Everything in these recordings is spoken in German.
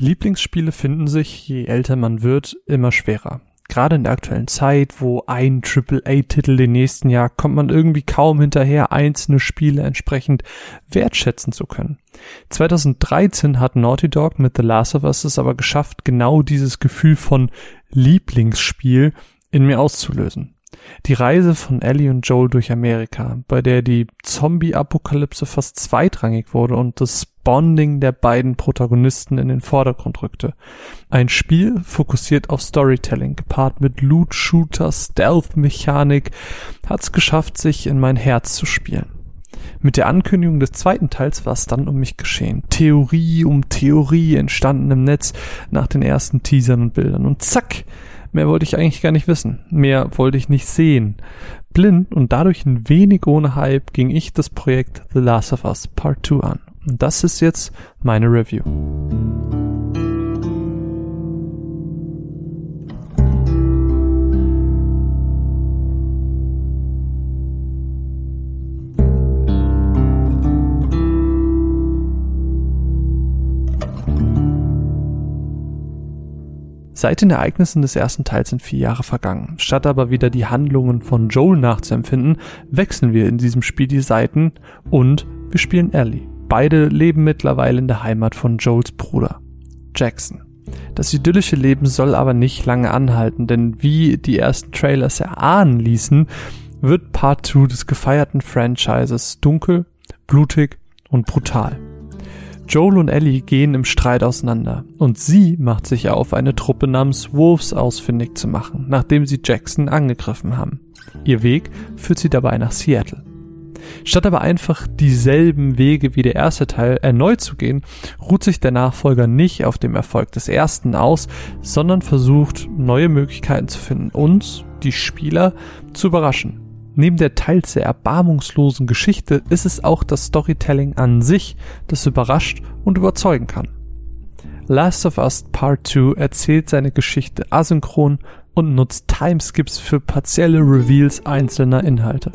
Lieblingsspiele finden sich, je älter man wird, immer schwerer. Gerade in der aktuellen Zeit, wo ein AAA-Titel den nächsten Jahr kommt man irgendwie kaum hinterher, einzelne Spiele entsprechend wertschätzen zu können. 2013 hat Naughty Dog mit The Last of Us es aber geschafft, genau dieses Gefühl von Lieblingsspiel in mir auszulösen. Die Reise von Ellie und Joel durch Amerika, bei der die Zombie-Apokalypse fast zweitrangig wurde und das Bonding der beiden Protagonisten in den Vordergrund rückte. Ein Spiel fokussiert auf Storytelling, gepaart mit Loot, Shooter, Stealth-Mechanik, hat es geschafft, sich in mein Herz zu spielen. Mit der Ankündigung des zweiten Teils war es dann um mich geschehen. Theorie um Theorie entstanden im Netz nach den ersten Teasern und Bildern. Und zack, Mehr wollte ich eigentlich gar nicht wissen. Mehr wollte ich nicht sehen. Blind und dadurch ein wenig ohne Hype ging ich das Projekt The Last of Us Part 2 an. Und das ist jetzt meine Review. Seit den Ereignissen des ersten Teils sind vier Jahre vergangen. Statt aber wieder die Handlungen von Joel nachzuempfinden, wechseln wir in diesem Spiel die Seiten und wir spielen Ellie. Beide leben mittlerweile in der Heimat von Joels Bruder, Jackson. Das idyllische Leben soll aber nicht lange anhalten, denn wie die ersten Trailers erahnen ließen, wird Part 2 des gefeierten Franchises dunkel, blutig und brutal. Joel und Ellie gehen im Streit auseinander und sie macht sich auf, eine Truppe namens Wolves ausfindig zu machen, nachdem sie Jackson angegriffen haben. Ihr Weg führt sie dabei nach Seattle. Statt aber einfach dieselben Wege wie der erste Teil erneut zu gehen, ruht sich der Nachfolger nicht auf dem Erfolg des ersten aus, sondern versucht neue Möglichkeiten zu finden, uns, die Spieler, zu überraschen. Neben der teils sehr erbarmungslosen Geschichte ist es auch das Storytelling an sich, das überrascht und überzeugen kann. Last of Us Part 2 erzählt seine Geschichte asynchron und nutzt Timeskips für partielle Reveals einzelner Inhalte.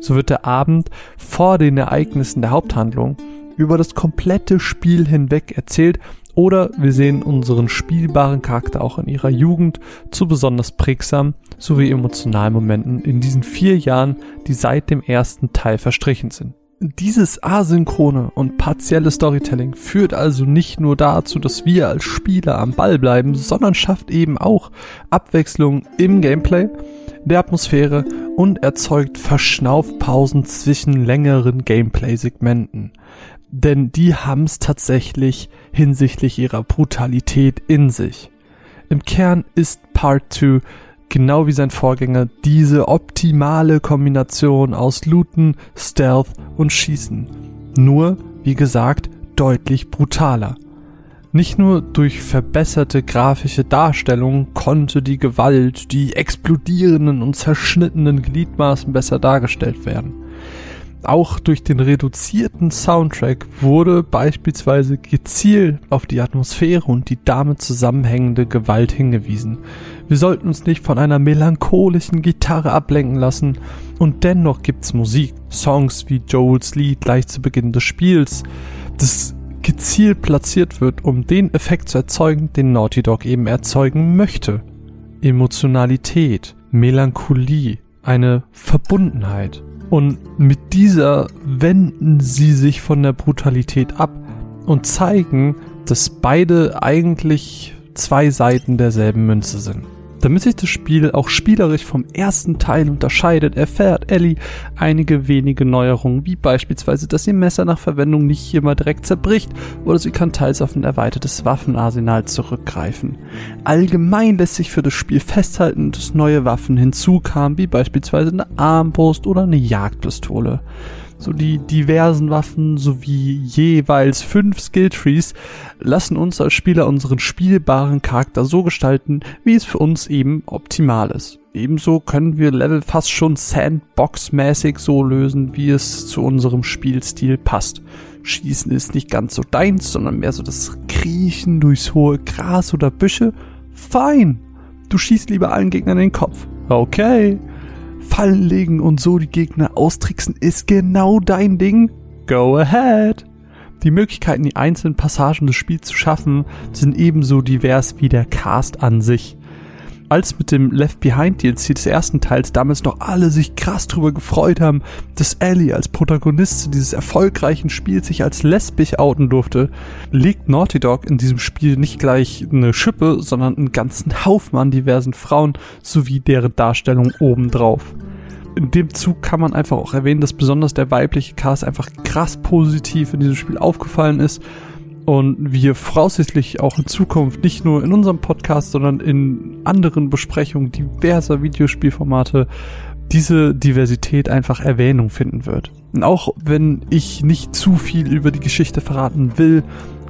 So wird der Abend vor den Ereignissen der Haupthandlung über das komplette Spiel hinweg erzählt oder wir sehen unseren spielbaren Charakter auch in ihrer Jugend zu besonders prägsamen sowie emotionalen Momenten in diesen vier Jahren, die seit dem ersten Teil verstrichen sind. Dieses asynchrone und partielle Storytelling führt also nicht nur dazu, dass wir als Spieler am Ball bleiben, sondern schafft eben auch Abwechslung im Gameplay, der Atmosphäre und erzeugt Verschnaufpausen zwischen längeren Gameplay-Segmenten denn die haben es tatsächlich hinsichtlich ihrer Brutalität in sich. Im Kern ist Part 2 genau wie sein Vorgänger diese optimale Kombination aus Looten, Stealth und Schießen. Nur, wie gesagt, deutlich brutaler. Nicht nur durch verbesserte grafische Darstellung konnte die Gewalt, die explodierenden und zerschnittenen Gliedmaßen besser dargestellt werden. Auch durch den reduzierten Soundtrack wurde beispielsweise gezielt auf die Atmosphäre und die damit zusammenhängende Gewalt hingewiesen. Wir sollten uns nicht von einer melancholischen Gitarre ablenken lassen und dennoch gibt's Musik, Songs wie Joels Lied gleich zu Beginn des Spiels, das gezielt platziert wird, um den Effekt zu erzeugen, den Naughty Dog eben erzeugen möchte. Emotionalität, Melancholie, eine Verbundenheit. Und mit dieser wenden sie sich von der Brutalität ab und zeigen, dass beide eigentlich zwei Seiten derselben Münze sind. Damit sich das Spiel auch spielerisch vom ersten Teil unterscheidet, erfährt Ellie einige wenige Neuerungen, wie beispielsweise, dass ihr Messer nach Verwendung nicht immer direkt zerbricht oder sie kann teils auf ein erweitertes Waffenarsenal zurückgreifen. Allgemein lässt sich für das Spiel festhalten, dass neue Waffen hinzukamen, wie beispielsweise eine Armbrust oder eine Jagdpistole so die diversen Waffen sowie jeweils fünf Skilltrees lassen uns als Spieler unseren spielbaren Charakter so gestalten, wie es für uns eben optimal ist. Ebenso können wir Level fast schon Sandbox-mäßig so lösen, wie es zu unserem Spielstil passt. Schießen ist nicht ganz so deins, sondern mehr so das Kriechen durchs hohe Gras oder Büsche. Fein! Du schießt lieber allen Gegnern den Kopf. Okay. Fallen legen und so die Gegner austricksen ist genau dein Ding? Go ahead! Die Möglichkeiten, die einzelnen Passagen des Spiels zu schaffen, sind ebenso divers wie der Cast an sich als mit dem Left Behind DLC des ersten Teils damals noch alle sich krass drüber gefreut haben, dass Ellie als Protagonistin dieses erfolgreichen Spiels sich als lesbisch outen durfte, legt Naughty Dog in diesem Spiel nicht gleich eine Schippe, sondern einen ganzen Haufen an diversen Frauen sowie deren Darstellung obendrauf. In dem Zug kann man einfach auch erwähnen, dass besonders der weibliche Cast einfach krass positiv in diesem Spiel aufgefallen ist und wir voraussichtlich auch in Zukunft nicht nur in unserem Podcast, sondern in anderen Besprechungen diverser Videospielformate diese Diversität einfach Erwähnung finden wird. Und auch wenn ich nicht zu viel über die Geschichte verraten will,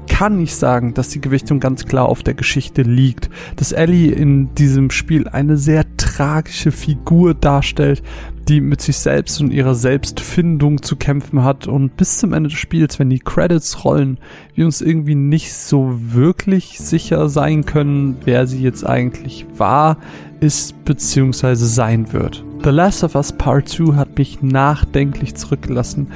kann ich sagen, dass die Gewichtung ganz klar auf der Geschichte liegt. Dass Ellie in diesem Spiel eine sehr tragische Figur darstellt, die mit sich selbst und ihrer Selbstfindung zu kämpfen hat und bis zum Ende des Spiels, wenn die Credits rollen, wir uns irgendwie nicht so wirklich sicher sein können, wer sie jetzt eigentlich war, ist bzw. sein wird. The Last of Us Part 2 hat mich nachdenklich zurückgelassen,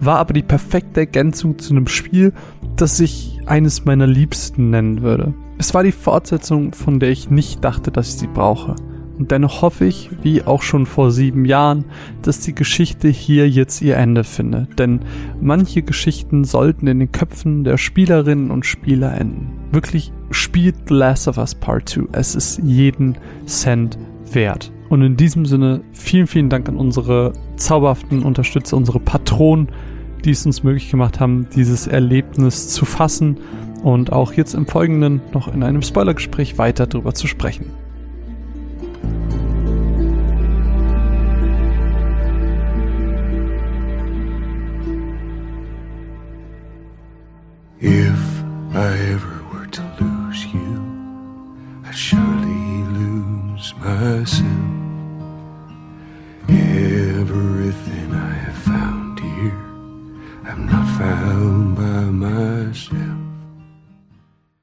war aber die perfekte Ergänzung zu einem Spiel, das ich eines meiner Liebsten nennen würde. Es war die Fortsetzung, von der ich nicht dachte, dass ich sie brauche. Und dennoch hoffe ich, wie auch schon vor sieben Jahren, dass die Geschichte hier jetzt ihr Ende findet. Denn manche Geschichten sollten in den Köpfen der Spielerinnen und Spieler enden. Wirklich spielt The Last of Us Part 2. Es ist jeden Cent wert. Und in diesem Sinne vielen, vielen Dank an unsere zauberhaften Unterstützer, unsere Patronen, die es uns möglich gemacht haben, dieses Erlebnis zu fassen und auch jetzt im Folgenden noch in einem Spoilergespräch weiter darüber zu sprechen. If I ever were to lose you, I'd surely lose myself. Everything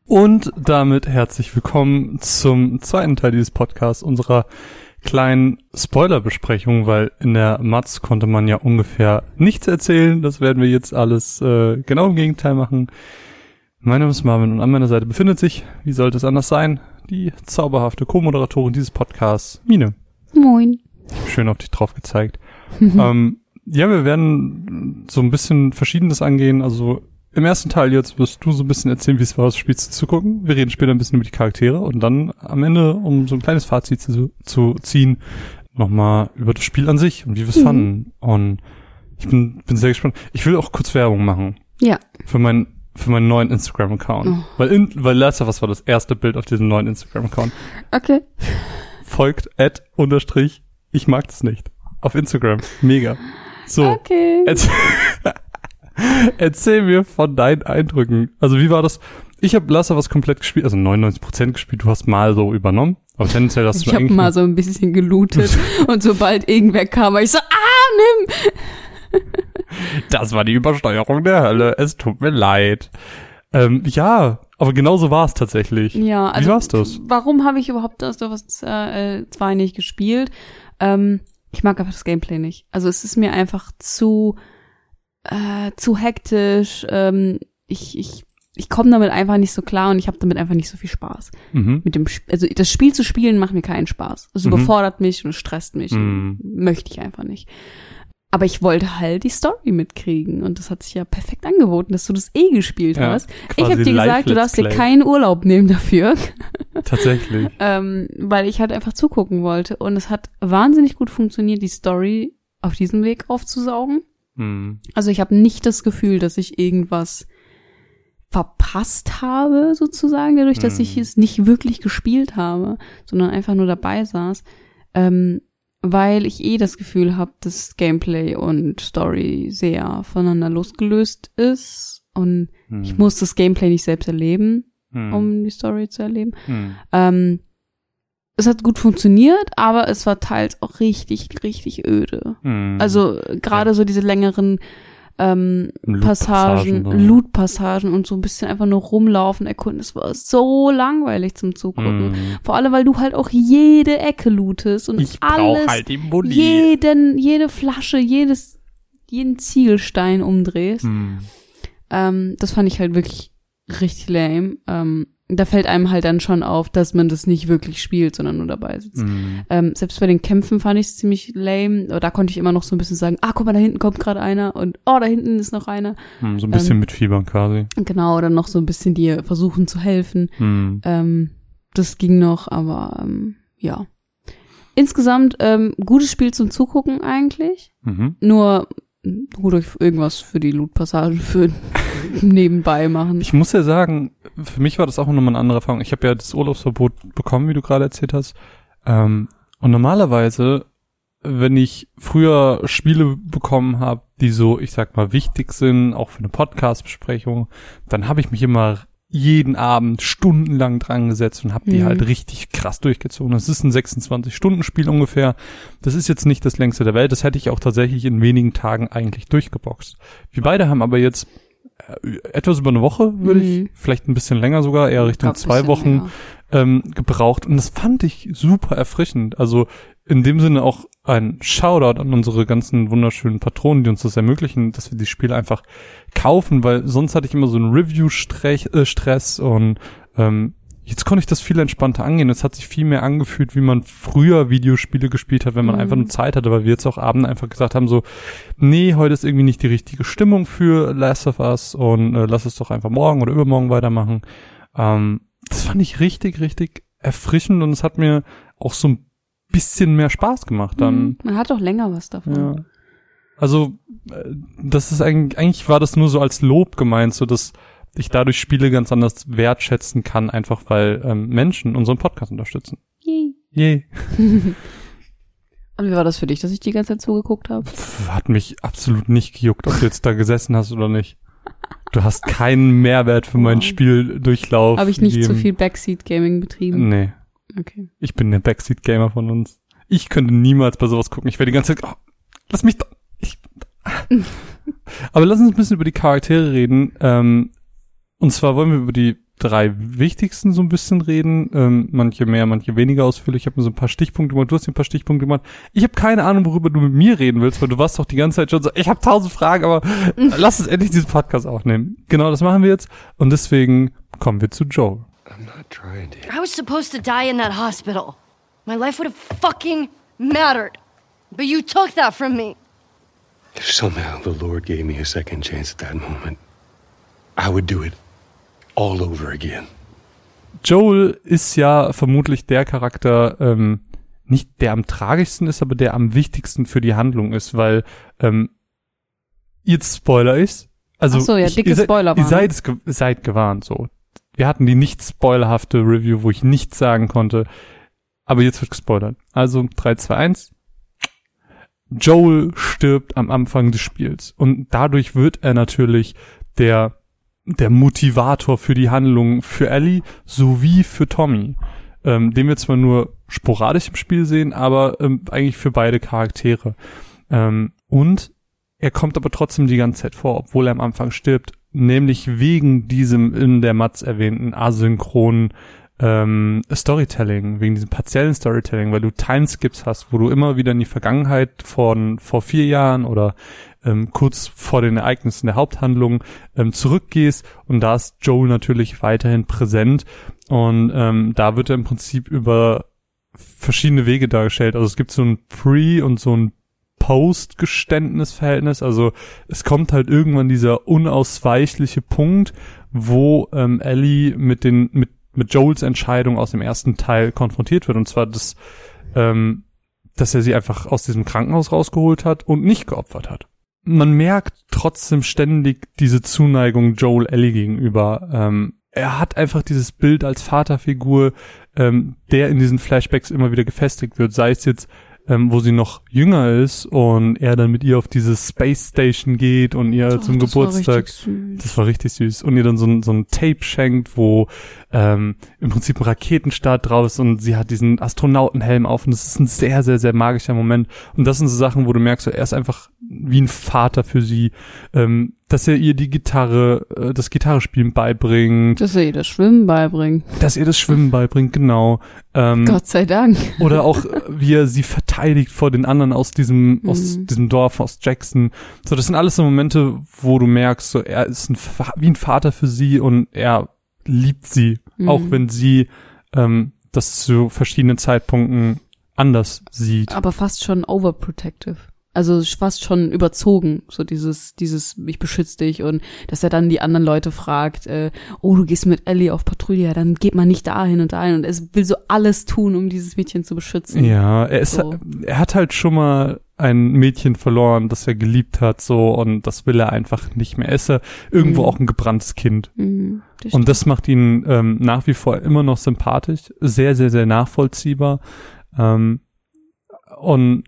Und damit herzlich willkommen zum zweiten Teil dieses Podcasts, unserer kleinen Spoilerbesprechung, weil in der Matz konnte man ja ungefähr nichts erzählen. Das werden wir jetzt alles äh, genau im Gegenteil machen. Mein Name ist Marvin und an meiner Seite befindet sich, wie sollte es anders sein, die zauberhafte Co-Moderatorin dieses Podcasts, Mine. Moin. Schön auf dich drauf gezeigt. ähm, ja, wir werden so ein bisschen Verschiedenes angehen. Also im ersten Teil jetzt wirst du so ein bisschen erzählen, wie es war, das Spiel zu gucken. Wir reden später ein bisschen über die Charaktere und dann am Ende, um so ein kleines Fazit zu, zu ziehen, nochmal über das Spiel an sich und wie wir es mhm. fanden. Und ich bin, bin sehr gespannt. Ich will auch kurz Werbung machen. Ja. Für meinen für meinen neuen Instagram-Account. Oh. Weil, in, weil of Us war das erste Bild auf diesem neuen Instagram-Account. Okay. Folgt at unterstrich, ich mag das nicht. Auf Instagram. Mega. So. Okay. Erzähl, Erzähl mir von deinen Eindrücken. Also wie war das? Ich habe Last of Us komplett gespielt, also 99% gespielt. Du hast mal so übernommen, aber tendenziell hast du Ich habe mal so ein bisschen gelootet und sobald irgendwer kam, war ich so, ah, nimm! das war die Übersteuerung der Hölle. Es tut mir leid. Ähm, ja, aber genauso war es tatsächlich. Ja, also Wie war's das? Warum habe ich überhaupt das Us 2 nicht gespielt? Ähm, ich mag einfach das Gameplay nicht. Also es ist mir einfach zu äh, zu hektisch. Ähm, ich ich ich komme damit einfach nicht so klar und ich habe damit einfach nicht so viel Spaß. Mhm. Mit dem, also das Spiel zu spielen macht mir keinen Spaß. Es mhm. überfordert mich und stresst mich. Mhm. Möchte ich einfach nicht. Aber ich wollte halt die Story mitkriegen und das hat sich ja perfekt angeboten, dass du das eh gespielt ja, hast. Ich habe dir gesagt, du darfst dir keinen Urlaub nehmen dafür. Tatsächlich. ähm, weil ich halt einfach zugucken wollte und es hat wahnsinnig gut funktioniert, die Story auf diesem Weg aufzusaugen. Mhm. Also ich habe nicht das Gefühl, dass ich irgendwas verpasst habe, sozusagen, dadurch, dass ich hm. es nicht wirklich gespielt habe, sondern einfach nur dabei saß, ähm, weil ich eh das Gefühl habe, dass Gameplay und Story sehr voneinander losgelöst ist und hm. ich muss das Gameplay nicht selbst erleben, hm. um die Story zu erleben. Hm. Ähm, es hat gut funktioniert, aber es war teils auch richtig, richtig öde. Hm. Also gerade so diese längeren ähm, Passagen, Loot-Passagen und so ein bisschen einfach nur rumlaufen, erkunden. Es war so langweilig zum Zugucken. Mm. Vor allem, weil du halt auch jede Ecke lootest und ich alles, halt jeden, jede Flasche, jedes, jeden Ziegelstein umdrehst. Mm. Ähm, das fand ich halt wirklich richtig lame. Ähm, da fällt einem halt dann schon auf, dass man das nicht wirklich spielt, sondern nur dabei sitzt. Mhm. Ähm, selbst bei den Kämpfen fand ich es ziemlich lame. Da konnte ich immer noch so ein bisschen sagen, ah, guck mal, da hinten kommt gerade einer und oh, da hinten ist noch einer. Mhm, so ein bisschen ähm, mit Fiebern quasi. Genau, oder noch so ein bisschen dir versuchen zu helfen. Mhm. Ähm, das ging noch, aber ähm, ja. Insgesamt ähm, gutes Spiel zum Zugucken eigentlich. Mhm. Nur holt euch irgendwas für die Loot-Passagen für nebenbei machen. Ich muss ja sagen, für mich war das auch nochmal eine andere Erfahrung. Ich habe ja das Urlaubsverbot bekommen, wie du gerade erzählt hast. Ähm, und normalerweise, wenn ich früher Spiele bekommen habe, die so, ich sag mal, wichtig sind, auch für eine Podcast-Besprechung, dann habe ich mich immer jeden Abend stundenlang dran gesetzt und habe die mhm. halt richtig krass durchgezogen. Das ist ein 26-Stunden-Spiel ungefähr. Das ist jetzt nicht das längste der Welt. Das hätte ich auch tatsächlich in wenigen Tagen eigentlich durchgeboxt. Wir beide haben aber jetzt äh, etwas über eine Woche, würde mhm. ich, vielleicht ein bisschen länger sogar, eher Richtung zwei Wochen ähm, gebraucht. Und das fand ich super erfrischend. Also in dem Sinne auch ein Shoutout an unsere ganzen wunderschönen Patronen, die uns das ermöglichen, dass wir die Spiele einfach kaufen, weil sonst hatte ich immer so einen Review-Stress äh, und ähm, jetzt konnte ich das viel entspannter angehen. Es hat sich viel mehr angefühlt, wie man früher Videospiele gespielt hat, wenn man mhm. einfach nur Zeit hatte, weil wir jetzt auch abend einfach gesagt haben, so, nee, heute ist irgendwie nicht die richtige Stimmung für Last of Us und äh, lass es doch einfach morgen oder übermorgen weitermachen. Ähm, das fand ich richtig, richtig erfrischend und es hat mir auch so ein bisschen mehr Spaß gemacht dann. Mhm. Man hat doch länger was davon. Ja. Also, äh, das ist eigentlich, eigentlich war das nur so als Lob gemeint, so dass ich dadurch Spiele ganz anders wertschätzen kann, einfach weil ähm, Menschen unseren Podcast unterstützen. Yay. Yay. Und wie war das für dich, dass ich die ganze Zeit zugeguckt habe? Hat mich absolut nicht gejuckt, ob du jetzt da gesessen hast oder nicht. Du hast keinen Mehrwert für meinen Spieldurchlauf. Habe ich nicht zu viel Backseat Gaming betrieben? Nee. Okay. Ich bin der Backseat Gamer von uns. Ich könnte niemals bei sowas gucken. Ich wäre die ganze Zeit, oh, lass mich doch. Ich, Aber lass uns ein bisschen über die Charaktere reden. Ähm, und zwar wollen wir über die drei wichtigsten so ein bisschen reden. Ähm, manche mehr, manche weniger ausführlich. Ich habe mir so ein paar Stichpunkte gemacht. Du hast dir ein paar Stichpunkte gemacht. Ich habe keine Ahnung, worüber du mit mir reden willst, weil du warst doch die ganze Zeit schon so, ich habe tausend Fragen, aber lass uns endlich diesen Podcast aufnehmen. Genau, das machen wir jetzt. Und deswegen kommen wir zu Joe. I'm not trying to. I was supposed to die in that hospital. My life would have fucking mattered. But you took that from me. If somehow the Lord gave me a second chance at that moment, I would do it all over again. Joel ist ja vermutlich der Charakter, ähm, nicht der am tragischsten ist, aber der am wichtigsten für die Handlung ist, weil ähm, jetzt Spoiler ist. Also Ach so, ja, dicke ich, ihr, Spoiler ihr seid, seid gewarnt so. Wir hatten die nicht spoilerhafte Review, wo ich nichts sagen konnte. Aber jetzt wird gespoilert. Also 3, 2, 1. Joel stirbt am Anfang des Spiels. Und dadurch wird er natürlich der, der Motivator für die Handlung für Ellie sowie für Tommy. Ähm, den wir zwar nur sporadisch im Spiel sehen, aber ähm, eigentlich für beide Charaktere. Ähm, und er kommt aber trotzdem die ganze Zeit vor, obwohl er am Anfang stirbt. Nämlich wegen diesem in der Matz erwähnten asynchronen ähm, Storytelling, wegen diesem partiellen Storytelling, weil du Timeskips hast, wo du immer wieder in die Vergangenheit von vor vier Jahren oder ähm, kurz vor den Ereignissen der Haupthandlung ähm, zurückgehst und da ist Joel natürlich weiterhin präsent und ähm, da wird er im Prinzip über verschiedene Wege dargestellt. Also es gibt so ein Pre- und so ein Post-Geständnisverhältnis. Also es kommt halt irgendwann dieser unausweichliche Punkt, wo ähm, Ellie mit den mit mit Joels Entscheidung aus dem ersten Teil konfrontiert wird. Und zwar das, ähm, dass er sie einfach aus diesem Krankenhaus rausgeholt hat und nicht geopfert hat. Man merkt trotzdem ständig diese Zuneigung Joel Ellie gegenüber. Ähm, er hat einfach dieses Bild als Vaterfigur, ähm, der in diesen Flashbacks immer wieder gefestigt wird, sei es jetzt ähm, wo sie noch jünger ist und er dann mit ihr auf diese Space Station geht und ihr oh, zum das Geburtstag, war das war richtig süß, und ihr dann so ein, so ein Tape schenkt, wo ähm, im Prinzip ein Raketenstart drauf ist und sie hat diesen Astronautenhelm auf und das ist ein sehr, sehr, sehr magischer Moment. Und das sind so Sachen, wo du merkst, er ist einfach wie ein Vater für sie, ähm, dass er ihr die Gitarre, äh, das Gitarrespielen beibringt. Dass er ihr das Schwimmen beibringt. Dass er das Schwimmen beibringt, genau. Ähm, Gott sei Dank. Oder auch, wie er sie verteidigt vor den anderen aus diesem, Mhm. aus diesem Dorf, aus Jackson. So, das sind alles so Momente, wo du merkst, so, er ist ein, wie ein Vater für sie und er liebt sie. Mhm. Auch wenn sie, ähm, das zu verschiedenen Zeitpunkten anders sieht. Aber fast schon overprotective. Also fast schon überzogen, so dieses, dieses, ich beschütze dich und dass er dann die anderen Leute fragt, äh, oh, du gehst mit Ellie auf Patrouille, ja, dann geht man nicht dahin und dahin und es will so alles tun, um dieses Mädchen zu beschützen. Ja, er ist, So. er hat halt schon mal ein Mädchen verloren, das er geliebt hat, so, und das will er einfach nicht mehr. Er ist ja irgendwo Mhm. auch ein gebranntes Kind. Mhm, das Und das macht ihn ähm, nach wie vor immer noch sympathisch, sehr, sehr, sehr nachvollziehbar. Ähm, und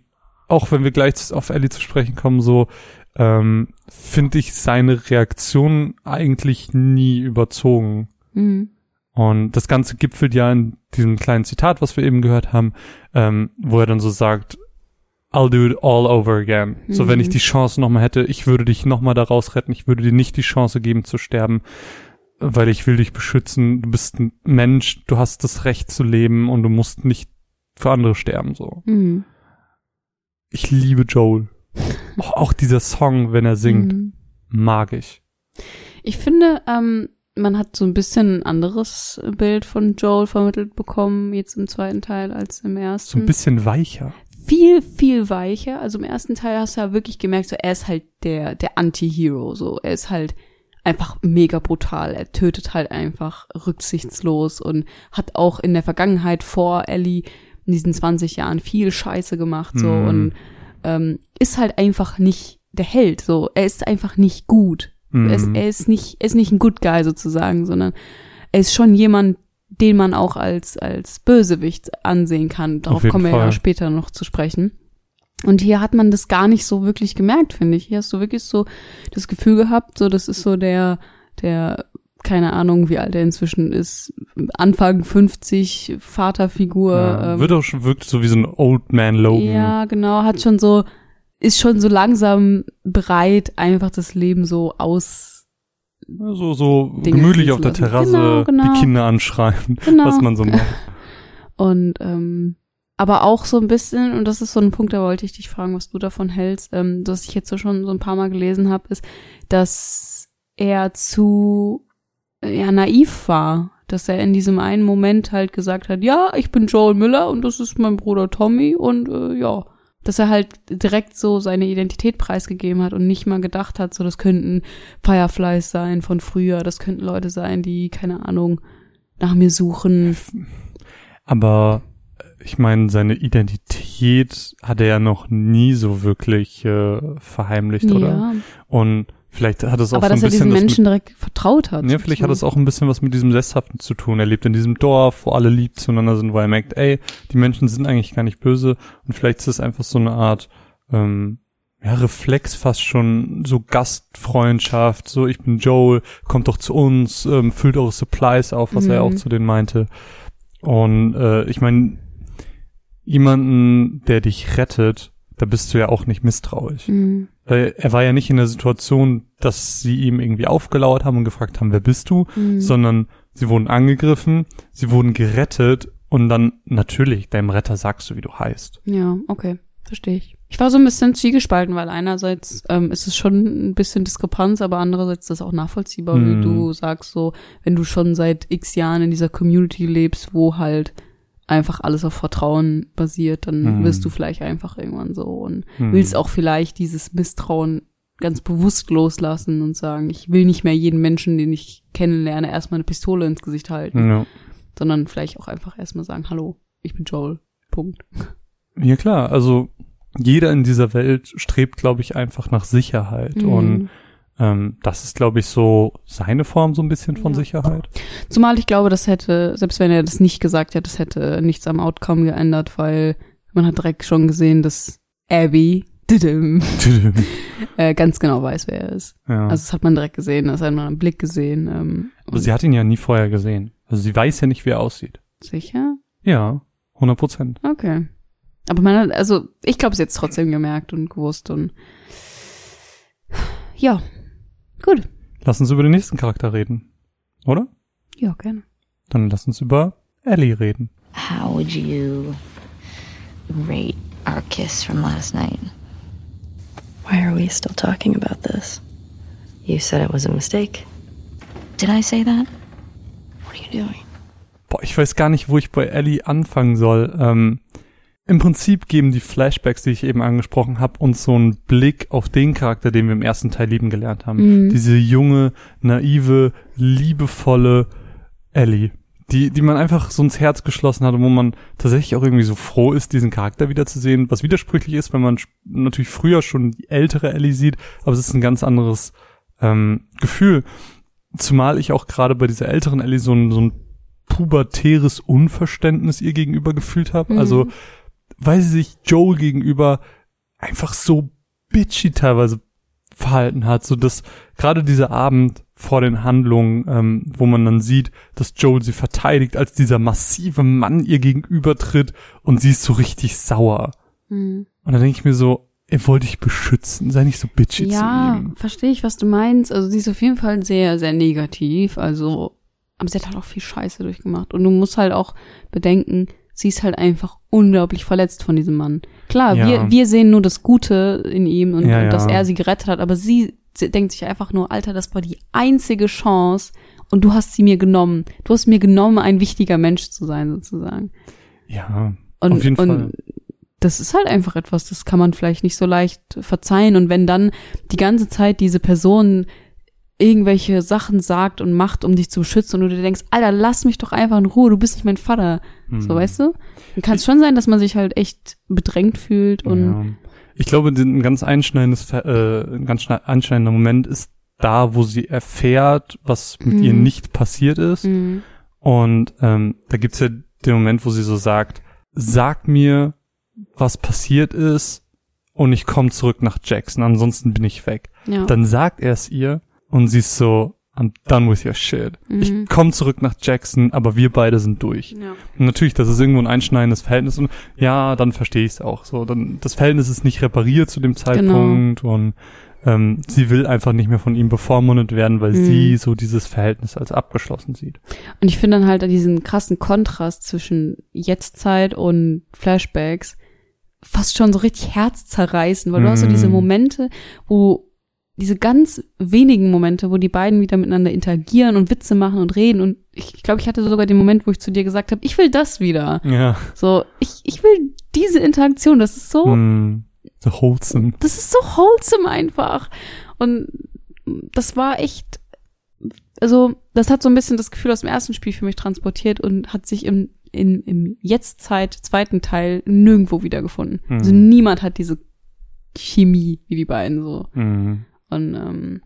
auch wenn wir gleich auf Ellie zu sprechen kommen, so ähm, finde ich seine Reaktion eigentlich nie überzogen. Mhm. Und das Ganze gipfelt ja in diesem kleinen Zitat, was wir eben gehört haben, ähm, wo er dann so sagt, I'll do it all over again. So, wenn Mhm. ich die Chance nochmal hätte, ich würde dich nochmal daraus retten, ich würde dir nicht die Chance geben zu sterben, weil ich will dich beschützen. Du bist ein Mensch, du hast das Recht zu leben und du musst nicht für andere sterben, so. Mhm. Ich liebe Joel. auch, auch dieser Song, wenn er singt, Mhm. mag ich. Ich finde, ähm, man hat so ein bisschen ein anderes Bild von Joel vermittelt bekommen, jetzt im zweiten Teil als im ersten. So ein bisschen weicher. viel, viel weicher. Also im ersten Teil hast du ja wirklich gemerkt, so er ist halt der, der Anti-Hero, so. Er ist halt einfach mega brutal. Er tötet halt einfach rücksichtslos und hat auch in der Vergangenheit vor Ellie in diesen 20 Jahren viel Scheiße gemacht, so. Mhm. Und, ähm, ist halt einfach nicht der Held, so. Er ist einfach nicht gut. Er, ist, Mhm. er ist nicht, er ist nicht ein Good Guy sozusagen, sondern er ist schon jemand, den man auch als, als Bösewicht ansehen kann. Darauf kommen wir ja später noch zu sprechen. Und hier hat man das gar nicht so wirklich gemerkt, finde ich. Hier hast du wirklich so das Gefühl gehabt, so das ist so der, der, keine Ahnung, wie alt er inzwischen ist, Anfang 50, Vaterfigur. Ja, ähm, wird auch schon wirkt so wie so ein Old Man Logan. ja, genau, hat schon so, ist schon so langsam bereit, einfach das Leben so aus, So, so Dinge gemütlich auf der. Terrasse Genau, genau. die Kinder anschreien, genau. was man so macht. Und ähm, aber auch so ein bisschen, und das ist so ein Punkt, da wollte ich dich fragen, was du davon hältst, ähm, dass ich jetzt so schon so ein paar Mal gelesen habe, ist, dass er zu ja naiv war, dass er in diesem einen Moment halt gesagt hat, ja, ich bin Joel Miller und das ist mein Bruder Tommy und äh, ja, dass er halt direkt so seine Identität preisgegeben hat und nicht mal gedacht hat, so das könnten Fireflies sein von früher, das könnten Leute sein, die keine Ahnung nach mir suchen. Aber äh, ich meine, seine Identität hat er ja noch nie so wirklich äh, verheimlicht, oder? Ja, Und vielleicht hat es auch aber so ein dass er bisschen diesen das Menschen mit, direkt vertraut hat. ja, vielleicht hat es auch ein bisschen was mit diesem Sesshaften zu tun. Er lebt in diesem Dorf, wo alle lieb zueinander sind, wo er merkt, ey, die Menschen sind eigentlich gar nicht böse. Und vielleicht ist es einfach so eine Art ähm, ja, Reflex fast schon, so Gastfreundschaft, so ich bin Joel, kommt doch zu uns, ähm, füllt eure Supplies auf, was er Mhm. auch zu denen meinte. Und äh, ich meine, jemanden, der dich rettet, da bist du ja auch nicht misstrauisch. Mhm. Weil er war ja nicht in der Situation, dass sie ihm irgendwie aufgelauert haben und gefragt haben, wer bist du, Mhm. sondern sie wurden angegriffen, sie wurden gerettet und dann natürlich deinem Retter sagst du, wie du heißt. Ja, okay, verstehe ich. Ich war so ein bisschen zwiegespalten, weil einerseits ähm, ist es schon ein bisschen Diskrepanz, aber andererseits ist das auch nachvollziehbar, Mhm. wie du sagst, so, wenn du schon seit x Jahren in dieser Community lebst, wo halt einfach alles auf Vertrauen basiert, dann Mhm. wirst du vielleicht einfach irgendwann so und Hm. willst auch vielleicht dieses Misstrauen ganz bewusst loslassen und sagen, ich will nicht mehr jeden Menschen, den ich kennenlerne, erstmal eine Pistole ins Gesicht halten, Ja. sondern vielleicht auch einfach erstmal sagen, hallo, ich bin Joel. Punkt. ja klar, also jeder in dieser Welt strebt, glaube ich, einfach nach Sicherheit Mhm. und das ist, glaube ich, so seine Form so ein bisschen von Ja. Sicherheit. Zumal ich glaube, das hätte, selbst wenn er das nicht gesagt hätte, das hätte nichts am Outcome geändert, weil man hat direkt schon gesehen, dass Abby tüdüm, äh, ganz genau weiß, wer er ist. ja. Also das hat man direkt gesehen, das hat man am Blick gesehen. Ähm, Aber sie hat ihn ja nie vorher gesehen. Also sie weiß ja nicht, wie er aussieht. sicher? Ja, 100 Prozent. Okay. Aber man hat, also ich glaube, sie hat es trotzdem gemerkt und gewusst und ja. Gut. Lass uns über den nächsten Charakter reden. Oder? Ja, gerne. Dann lass uns über Ellie reden. How would you rate our kiss from last night? Why are we still talking about this? You said it was a mistake. Did I say that? What are you doing? Boah, ich weiß gar nicht, wo ich bei Ellie anfangen soll. Ähm, Im Prinzip geben die Flashbacks, die ich eben angesprochen habe, uns so einen Blick auf den Charakter, den wir im ersten Teil lieben gelernt haben. Mhm. Diese junge, naive, liebevolle Ellie, die, die man einfach so ins Herz geschlossen hat und wo man tatsächlich auch irgendwie so froh ist, diesen Charakter wiederzusehen, was widersprüchlich ist, wenn man natürlich früher schon die ältere Ellie sieht, aber es ist ein ganz anderes ähm, Gefühl. Zumal ich auch gerade bei dieser älteren Ellie so ein, so ein pubertäres Unverständnis ihr gegenüber gefühlt habe. Mhm. Also, weil sie sich Joel gegenüber einfach so bitchy teilweise verhalten hat, so dass gerade dieser Abend vor den Handlungen, ähm, wo man dann sieht, dass Joel sie verteidigt, als dieser massive Mann ihr gegenüber tritt und sie ist so richtig sauer. Mhm. Und dann denke ich mir so, er wollte dich beschützen, sei nicht so bitchy Ja, zu ihm. verstehe ich, was du meinst. Also sie ist auf jeden Fall sehr, sehr negativ. Also, aber sie hat halt auch viel Scheiße durchgemacht. Und du musst halt auch bedenken, sie ist halt einfach unglaublich verletzt von diesem Mann. Klar, Ja. wir, wir sehen nur das Gute in ihm und, Ja, und dass ja. er sie gerettet hat, aber sie, sie denkt sich einfach nur, Alter, das war die einzige Chance und du hast sie mir genommen. Du hast mir genommen, ein wichtiger Mensch zu sein, sozusagen. Ja, Und, auf jeden und Fall. das ist halt einfach etwas, das kann man vielleicht nicht so leicht verzeihen. Und wenn dann die ganze Zeit diese Person irgendwelche Sachen sagt und macht, um dich zu beschützen und du dir denkst, Alter, lass mich doch einfach in Ruhe, du bist nicht mein Vater. So, weißt du? Dann kann es schon sein, dass man sich halt echt bedrängt fühlt und ja. Ich glaube, ein ganz einschneidendes, äh, ein ganz schne- einschneidender Moment ist da, wo sie erfährt, was mit Mhm. ihr nicht passiert ist. Mhm. Und ähm, da gibt's ja den Moment, wo sie so sagt, sag mir, was passiert ist und ich komme zurück nach Jackson, ansonsten bin ich weg. ja. Dann sagt er es ihr und sie ist so, I'm done with your shit. Mhm. Ich komme zurück nach Jackson, aber wir beide sind durch. ja. Und natürlich, das ist irgendwo ein einschneidendes Verhältnis und ja, dann verstehe ich es auch so. Dann das Verhältnis ist nicht repariert zu dem Genau. Zeitpunkt und ähm, sie will einfach nicht mehr von ihm bevormundet werden, weil Mhm. sie so dieses Verhältnis als abgeschlossen sieht. Und ich finde dann halt diesen krassen Kontrast zwischen Jetztzeit und Flashbacks fast schon so richtig herzzerreißen, weil du hast so diese Momente, wo diese ganz wenigen Momente, wo die beiden wieder miteinander interagieren und Witze machen und reden und ich glaube, ich hatte sogar den Moment, wo ich zu dir gesagt habe, ich will das wieder. Ja. So, ich, ich will diese Interaktion, das ist so, Mm, so wholesome. das ist so wholesome einfach. Und das war echt, also das hat so ein bisschen das Gefühl aus dem ersten Spiel für mich transportiert und hat sich im, in, im Jetztzeit zweiten Teil nirgendwo wiedergefunden. Mhm. Also niemand hat diese Chemie wie die beiden so. Mm. Und ähm,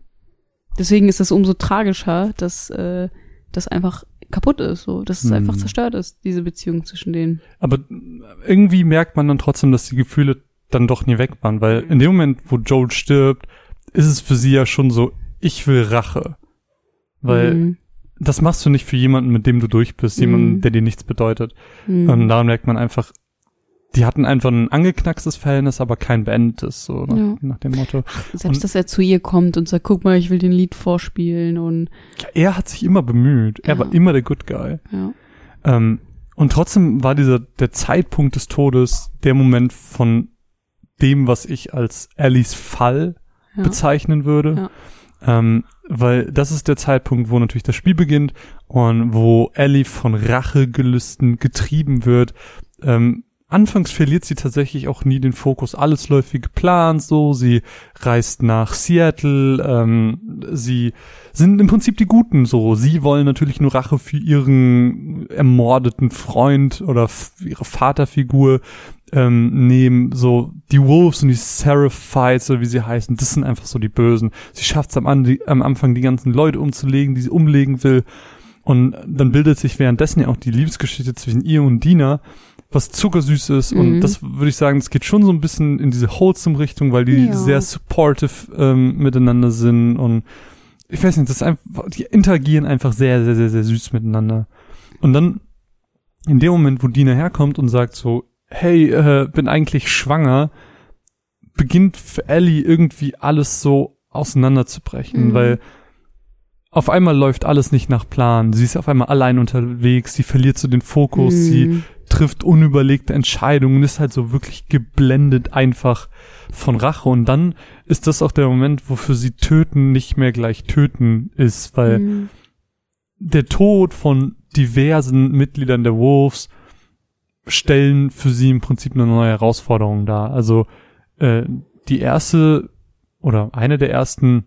deswegen ist das umso tragischer, dass äh, das einfach kaputt ist, so, dass es Mhm. einfach zerstört ist, diese Beziehung zwischen denen. Aber irgendwie merkt man dann trotzdem, dass die Gefühle dann doch nie weg waren, weil in dem Moment, wo Joel stirbt, ist es für sie ja schon so, ich will Rache. Weil Mhm. das machst du nicht für jemanden, mit dem du durch bist, jemanden, Mhm. der dir nichts bedeutet. Mhm. Und daran merkt man einfach, die hatten einfach ein angeknackstes Verhältnis, aber kein beendetes, so nach, Ja. nach dem Motto. Selbst, und- dass er zu ihr kommt und sagt, guck mal, ich will den Lied vorspielen und Ja, er hat sich immer bemüht. Er Ja. war immer der Good Guy. ja. Ähm, und trotzdem war dieser, der Zeitpunkt des Todes der Moment von dem, was ich als Ellies Fall ja. bezeichnen würde. Ähm, weil das ist der Zeitpunkt, wo natürlich das Spiel beginnt und wo Ellie von Rachegelüsten getrieben wird. Ähm, anfangs verliert sie tatsächlich auch nie den Fokus. Alles läuft wie geplant, so. Sie reist nach Seattle. Ähm, sie sind im Prinzip die Guten, so. Sie wollen natürlich nur Rache für ihren ermordeten Freund oder ihre Vaterfigur ähm, nehmen. So die Wolves und die Seraphites, oder wie sie heißen, das sind einfach so die Bösen. Sie schafft es am, am Anfang, die ganzen Leute umzulegen, die sie umlegen will. Und dann bildet sich währenddessen ja auch die Liebesgeschichte zwischen ihr und Dina, was zuckersüß ist. Und Mhm. das würde ich sagen, das geht schon so ein bisschen in diese wholesome Richtung, weil die Ja. sehr supportive ähm, miteinander sind. Und ich weiß nicht, das ist einfach, die interagieren einfach sehr, sehr, sehr, sehr süß miteinander. Und dann in dem Moment, wo Dina herkommt und sagt so, hey, äh, bin eigentlich schwanger, beginnt für Ellie irgendwie alles so auseinanderzubrechen, Mhm. weil auf einmal läuft alles nicht nach Plan. Sie ist auf einmal allein unterwegs, sie verliert so den Fokus, sie Mhm. Trifft unüberlegte Entscheidungen, ist halt so wirklich geblendet einfach von Rache. Und dann ist das auch der Moment, wo für sie töten nicht mehr gleich töten ist, weil Mhm. der Tod von diversen Mitgliedern der Wolves stellen für sie im Prinzip eine neue Herausforderung dar. Also äh, die erste oder eine der ersten